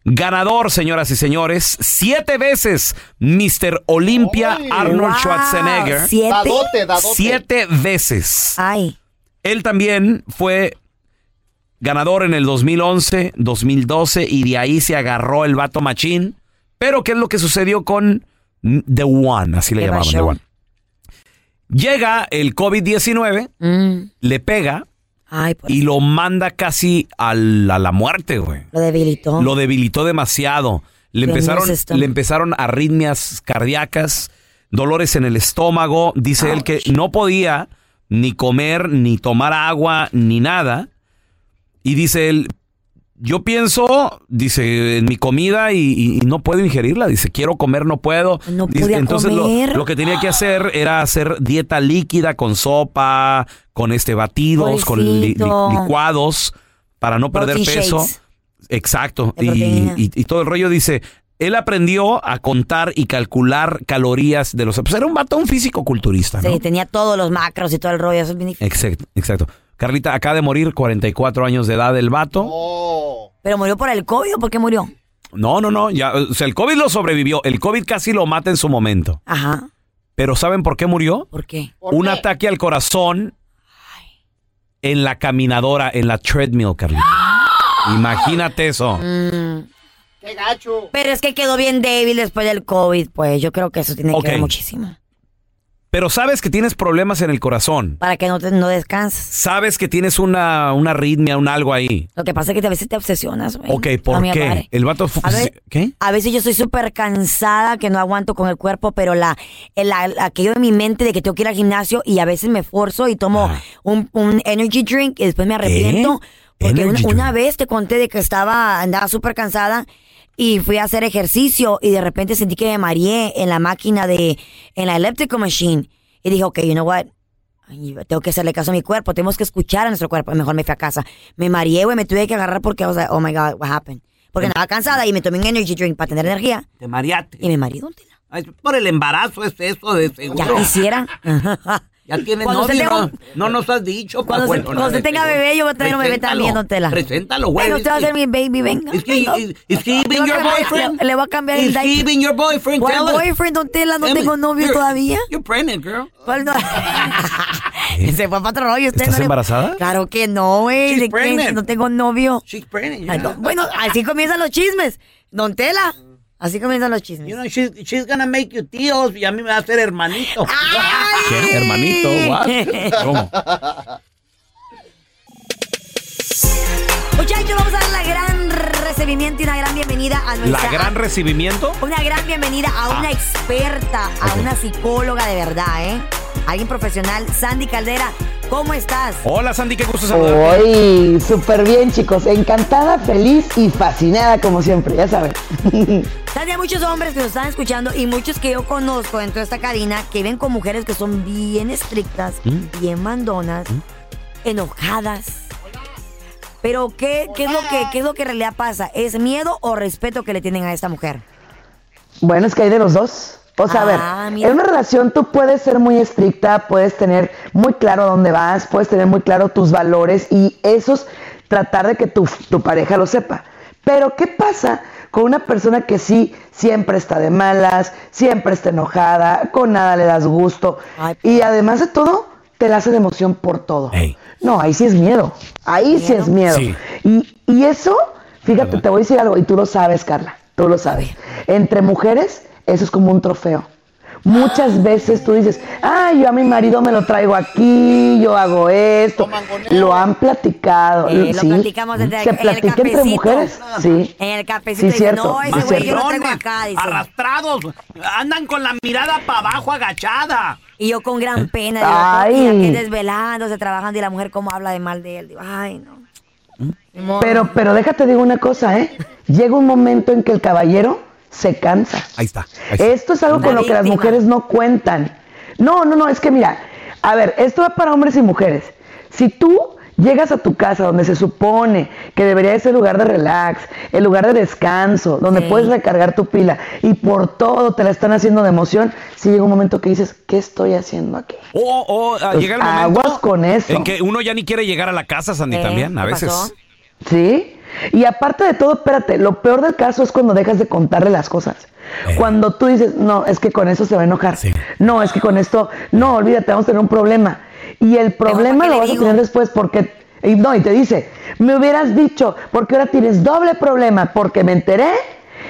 Speaker 3: Ganador, señoras y señores, siete veces Mr. Olympia Arnold
Speaker 1: Wow,
Speaker 3: Schwarzenegger.
Speaker 1: ¿siete? Dadote,
Speaker 2: dadote.
Speaker 3: Siete veces.
Speaker 1: Ay.
Speaker 3: Él también fue ganador en el 2011, 2012 y de ahí se agarró el vato machín. Pero ¿qué es lo que sucedió con The One? Así le
Speaker 1: ¿Qué
Speaker 3: llamaban, The? One. Llega el COVID-19,
Speaker 1: Mm.
Speaker 3: le pega
Speaker 1: Ay, pues,
Speaker 3: y lo manda casi a la muerte, güey.
Speaker 1: lo debilitó.
Speaker 3: Lo debilitó demasiado. Le empezaron, le empezaron arritmias cardíacas, dolores en el estómago. Dice él que no podía ni comer, ni tomar agua, ni nada. Y dice él, yo pienso, dice, en mi comida y, no puedo ingerirla. Dice, quiero comer, no puedo.
Speaker 1: No
Speaker 3: Dice, entonces lo-
Speaker 1: comer.
Speaker 3: Lo, que tenía que hacer era hacer dieta líquida con sopa, con este batidos, con li- li-
Speaker 1: Pobrecito.
Speaker 3: licuados para no perder
Speaker 1: Protein
Speaker 3: peso.
Speaker 1: shakes.
Speaker 3: Exacto. Y, y- y todo el rollo dice. Él aprendió a contar y calcular calorías de los... Pues era un vato, un físico culturista, ¿no?
Speaker 1: Sí, tenía todos los macros y todo el rollo. Eso es bien difícil.
Speaker 3: Exacto, exacto. Carlita, acaba de morir, 44 años de edad el vato.
Speaker 1: ¿Pero murió por el COVID o por qué murió?
Speaker 3: No, no, no, ya, o sea, el COVID lo sobrevivió. El COVID casi lo mata en su momento.
Speaker 1: Ajá.
Speaker 3: Pero ¿saben por qué murió?
Speaker 1: ¿Por qué?
Speaker 3: Un ataque al corazón en la caminadora, en la treadmill, Carlita. (gasps) Imagínate eso.
Speaker 1: Mm. Pero es que quedó bien débil después del COVID, pues yo creo que eso tiene que ver muchísimo.
Speaker 3: Pero sabes que tienes problemas en el corazón.
Speaker 1: Para que no, te, no descanses.
Speaker 3: Sabes que tienes una, una arritmia, un algo ahí.
Speaker 1: Lo que pasa es que a veces te obsesionas, güey.
Speaker 3: Ok,
Speaker 1: A
Speaker 3: ¿por qué? El vato...
Speaker 1: A ver,
Speaker 3: ¿Qué?
Speaker 1: A veces yo estoy súper cansada, que no aguanto con el cuerpo, pero la, el- la- aquello de mi mente de que tengo que ir al gimnasio y a veces me forzo y tomo un, un energy drink y después me arrepiento. Porque una, una vez te conté de que estaba, andaba súper cansada y fui a hacer ejercicio y de repente sentí que me mareé en la máquina de, en la elliptical machine. Y dije, ok, you know what? Ay, Tengo que hacerle caso a mi cuerpo, tenemos que escuchar a nuestro cuerpo. Mejor me fui a casa. Me mareé, güey, me tuve que agarrar porque, was like, oh my God, what happened? Porque andaba cansada y me tomé un energy drink para tener energía.
Speaker 5: Te mareaste.
Speaker 1: Y me mareé.
Speaker 5: Ay, por el embarazo es eso de seguro.
Speaker 1: Ya quisiera. (laughs)
Speaker 5: Ya tienes
Speaker 1: Cuando usted
Speaker 5: novio,
Speaker 1: tenga
Speaker 5: no, no nos has dicho.
Speaker 1: Cuando,
Speaker 5: pa'
Speaker 1: se-
Speaker 5: bueno,
Speaker 1: cuando
Speaker 5: no, de
Speaker 1: tenga bebé, yo voy a tener un bebé también, don Tela.
Speaker 5: Preséntalo, güey.
Speaker 1: Venga, usted va a ser mi baby, venga.
Speaker 5: Is he, is, is he even your boyfriend?
Speaker 1: Le, voy a cambiar el
Speaker 5: Is he
Speaker 1: diaper.
Speaker 5: even your boyfriend?
Speaker 1: ¿Cuál boyfriend, don Tela? No tengo novio
Speaker 5: You're-
Speaker 1: todavía.
Speaker 5: You're pregnant, girl.
Speaker 1: ¿Cuál no? (laughs) Se fue para otro rollo. Usted
Speaker 3: ¿Estás
Speaker 1: no le-
Speaker 3: embarazada?
Speaker 1: Claro que no, güey. No tengo novio.
Speaker 5: She's pregnant.
Speaker 1: Bueno, así comienzan los chismes. Don Tela. Así comienzan los chismes.
Speaker 5: You know, she's, she's gonna make you tíos y a mí me va a hacer hermanito.
Speaker 3: ¿Qué? Hermanito, what? (laughs) ¿Cómo?
Speaker 1: Muchachos, vamos a dar la gran recibimiento y una gran bienvenida a nuestra...
Speaker 3: ¿La gran recibimiento?
Speaker 1: Una gran bienvenida a una
Speaker 3: Ah.
Speaker 1: experta, a una psicóloga de verdad, ¿eh? Alguien profesional. Sandy Caldera, ¿cómo estás?
Speaker 3: Hola, Sandy, qué gusto saludarte.
Speaker 27: Hoy, súper bien, chicos. Encantada, feliz y fascinada, como siempre, ya saben. (laughs)
Speaker 1: Sandy, hay muchos hombres que nos están escuchando y muchos que yo conozco dentro de esta cabina que ven con mujeres que son bien estrictas,
Speaker 3: Mm.
Speaker 1: bien mandonas, enojadas. Pero, ¿qué, qué, es lo que, ¿qué es lo que en realidad pasa? ¿Es miedo o respeto que le tienen a esta mujer?
Speaker 27: Bueno, es que hay de los dos. O sea,
Speaker 1: Ah,
Speaker 27: a ver,
Speaker 1: mira.
Speaker 27: en una relación tú puedes ser muy estricta, puedes tener muy claro dónde vas, puedes tener muy claro tus valores y esos tratar de que tu, tu pareja lo sepa. Pero, ¿qué pasa con una persona que sí siempre está de malas, siempre está enojada, con nada le das gusto y además de todo, te la hace de emoción por todo? No, ahí sí es miedo. Ahí sí es miedo.
Speaker 3: Sí.
Speaker 27: Y, y eso, fíjate, te voy a decir algo, y tú lo sabes, Carla, tú lo sabes. Entre mujeres, eso es como un trofeo. Muchas veces tú dices, ah, yo a mi marido me lo traigo aquí, yo hago esto. Lo han platicado.
Speaker 1: Eh, lo
Speaker 27: sí.
Speaker 1: platicamos desde-
Speaker 27: Se
Speaker 1: en el
Speaker 27: platica entre
Speaker 1: cafecito.
Speaker 27: mujeres. Sí.
Speaker 1: En el cafecito
Speaker 27: Sí,
Speaker 1: dice,
Speaker 27: cierto.
Speaker 1: no, ese güey yo lo traigo acá, dice.
Speaker 5: Arrastrados. Andan con la mirada para abajo agachada.
Speaker 1: Y yo con gran pena, digo,
Speaker 27: Ay.
Speaker 1: aquí desvelándose, trabajando, y la mujer cómo habla de mal de él. Digo, ay, no. Modo.
Speaker 27: Pero, pero déjate digo una cosa, ¿eh? Llega un momento en que el caballero se cansa.
Speaker 3: Ahí está.
Speaker 27: Esto es algo con lo que las mujeres no cuentan. No, no, no, es que mira, a ver, esto va para hombres y mujeres. Si tú llegas a tu casa donde se supone que debería ser el lugar de relax, el lugar de descanso, donde
Speaker 1: Sí.
Speaker 27: puedes recargar tu pila y por todo te la están haciendo de emoción, si llega un momento que dices, ¿qué estoy haciendo aquí?
Speaker 3: O,
Speaker 27: Pues
Speaker 3: llega el momento
Speaker 27: aguas con eso.
Speaker 3: en que uno ya ni quiere llegar a la casa, Sandy,
Speaker 27: Eh,
Speaker 3: también, a
Speaker 27: ¿qué
Speaker 3: veces.
Speaker 27: pasó? ¿Sí? Y aparte de todo, espérate, lo peor del caso es cuando dejas de contarle las cosas. Cuando tú dices, no, es que con eso se va a enojar. No, es que con esto, no, olvídate, vamos a tener un problema. Y el problema lo vas a tener después porque, y no, y te dice, me hubieras dicho, porque ahora tienes doble problema, porque me enteré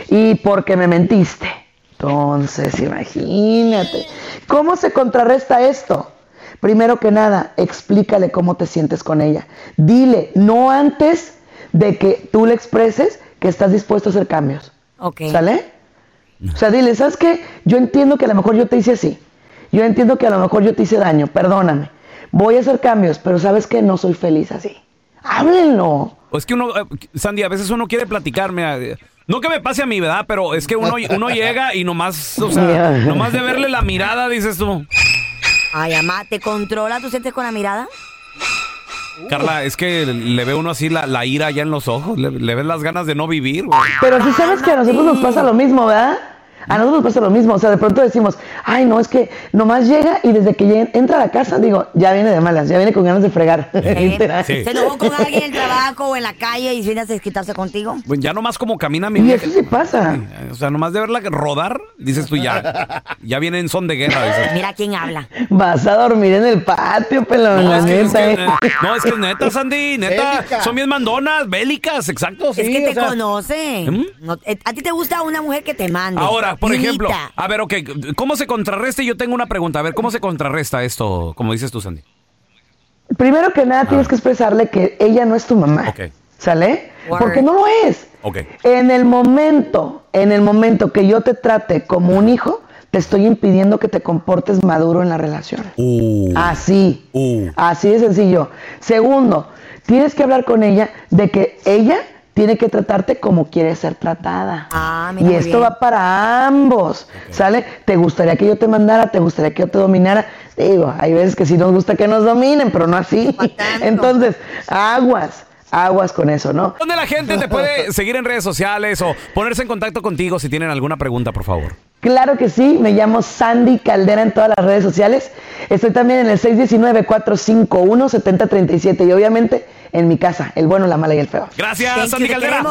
Speaker 27: y porque me mentiste. Entonces, imagínate, ¿cómo se contrarresta esto? Primero que nada, explícale cómo te sientes con ella. Dile, no antes de que tú le expreses que estás dispuesto a hacer cambios.
Speaker 1: Ok.
Speaker 27: ¿Sale? O sea, dile, ¿sabes qué? Yo entiendo que a lo mejor yo te hice así. Yo entiendo que a lo mejor yo te hice daño, perdóname. Voy a hacer cambios, pero ¿sabes qué? No soy feliz así. Háblenlo.
Speaker 3: O es que uno, eh, Sandy, a veces uno quiere platicarme. eh, No que me pase a mí, ¿verdad? Pero es que uno, (laughs) uno llega y nomás, o sea, nomás de verle la mirada, dices tú.
Speaker 1: Ay, amá, ¿te controla? ¿Tú sientes con la mirada?
Speaker 3: Carla, es que le ve uno así la, la ira ya en los ojos. Le, le ves las ganas de no vivir, güey.
Speaker 27: Pero sí sabes que a nosotros nos pasa lo mismo, ¿verdad? A nosotros nos pasa lo mismo. O sea, de pronto decimos, ay, no, es que nomás llega y desde que llega- entra a la casa, digo, ya viene de malas, ya viene con ganas de fregar. (laughs) Literal.
Speaker 3: Sí.
Speaker 1: ¿Se enojó con alguien en el trabajo o en la calle y viene a desquitarse contigo?
Speaker 3: Bueno, ya nomás como camina mi
Speaker 27: Y
Speaker 3: vieja.
Speaker 27: eso sí pasa.
Speaker 3: O sea, nomás de verla rodar, dices tú ya. Ya viene en son de guerra, dices.
Speaker 1: Mira quién habla.
Speaker 27: Vas a dormir en el patio, pelón,
Speaker 3: No,
Speaker 27: la
Speaker 3: es que, es
Speaker 27: neta,
Speaker 3: que,
Speaker 27: ¿eh?
Speaker 3: eh, no, es que neta, Sandy, neta.
Speaker 1: Bélica.
Speaker 3: Son bien mandonas, bélicas, exacto, sí.
Speaker 1: es que te
Speaker 3: sea.
Speaker 1: conoce.
Speaker 3: ¿Mm?
Speaker 1: No, eh, a ti te gusta una mujer que te mande.
Speaker 3: Ahora, por ejemplo, a ver, ok, ¿cómo se contrarresta? Yo tengo una pregunta, a ver, ¿cómo se contrarresta esto, como dices tú, Sandy?
Speaker 27: Primero que nada, tienes que expresarle que ella no es tu mamá.
Speaker 3: Ok.
Speaker 27: ¿Sale?
Speaker 1: Word.
Speaker 27: Porque no lo es.
Speaker 3: Ok.
Speaker 27: En el momento, en el momento que yo te trate como un hijo, te estoy impidiendo que te comportes maduro en la relación.
Speaker 3: Uh.
Speaker 27: Así.
Speaker 3: Uh.
Speaker 27: Así de sencillo. Segundo, tienes que hablar con ella de que ella tiene que tratarte como quiere ser tratada.
Speaker 1: Ah, mira,
Speaker 27: y esto va para ambos, ¿sale? ¿Te gustaría que yo te mandara? ¿Te gustaría que yo te dominara? Digo, hay veces que sí nos gusta que nos dominen, pero no así. Entonces, aguas, aguas con eso, ¿no?
Speaker 3: ¿Dónde la gente te puede seguir en redes sociales o ponerse en contacto contigo si tienen alguna pregunta, por favor?
Speaker 27: Claro que sí, me llamo Sandy Caldera en todas las redes sociales. Estoy también en el 619-451-7037 y obviamente en mi casa, el bueno, la mala y el feo.
Speaker 3: Gracias,
Speaker 1: Thank
Speaker 3: Sandy Caldera.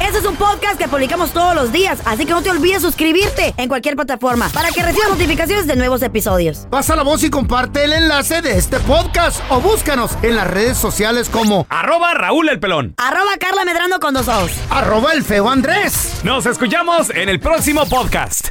Speaker 1: Este es un podcast que publicamos todos los días, así que no te olvides suscribirte en cualquier plataforma para que recibas notificaciones de nuevos episodios.
Speaker 2: Pasa la voz y comparte el enlace de este podcast o búscanos en las redes sociales como
Speaker 3: Arroba Raúl el Pelón.
Speaker 1: Arroba Carla Medrano con dos ojos.
Speaker 2: arroba el feo Andrés.
Speaker 3: Nos escuchamos en el próximo podcast.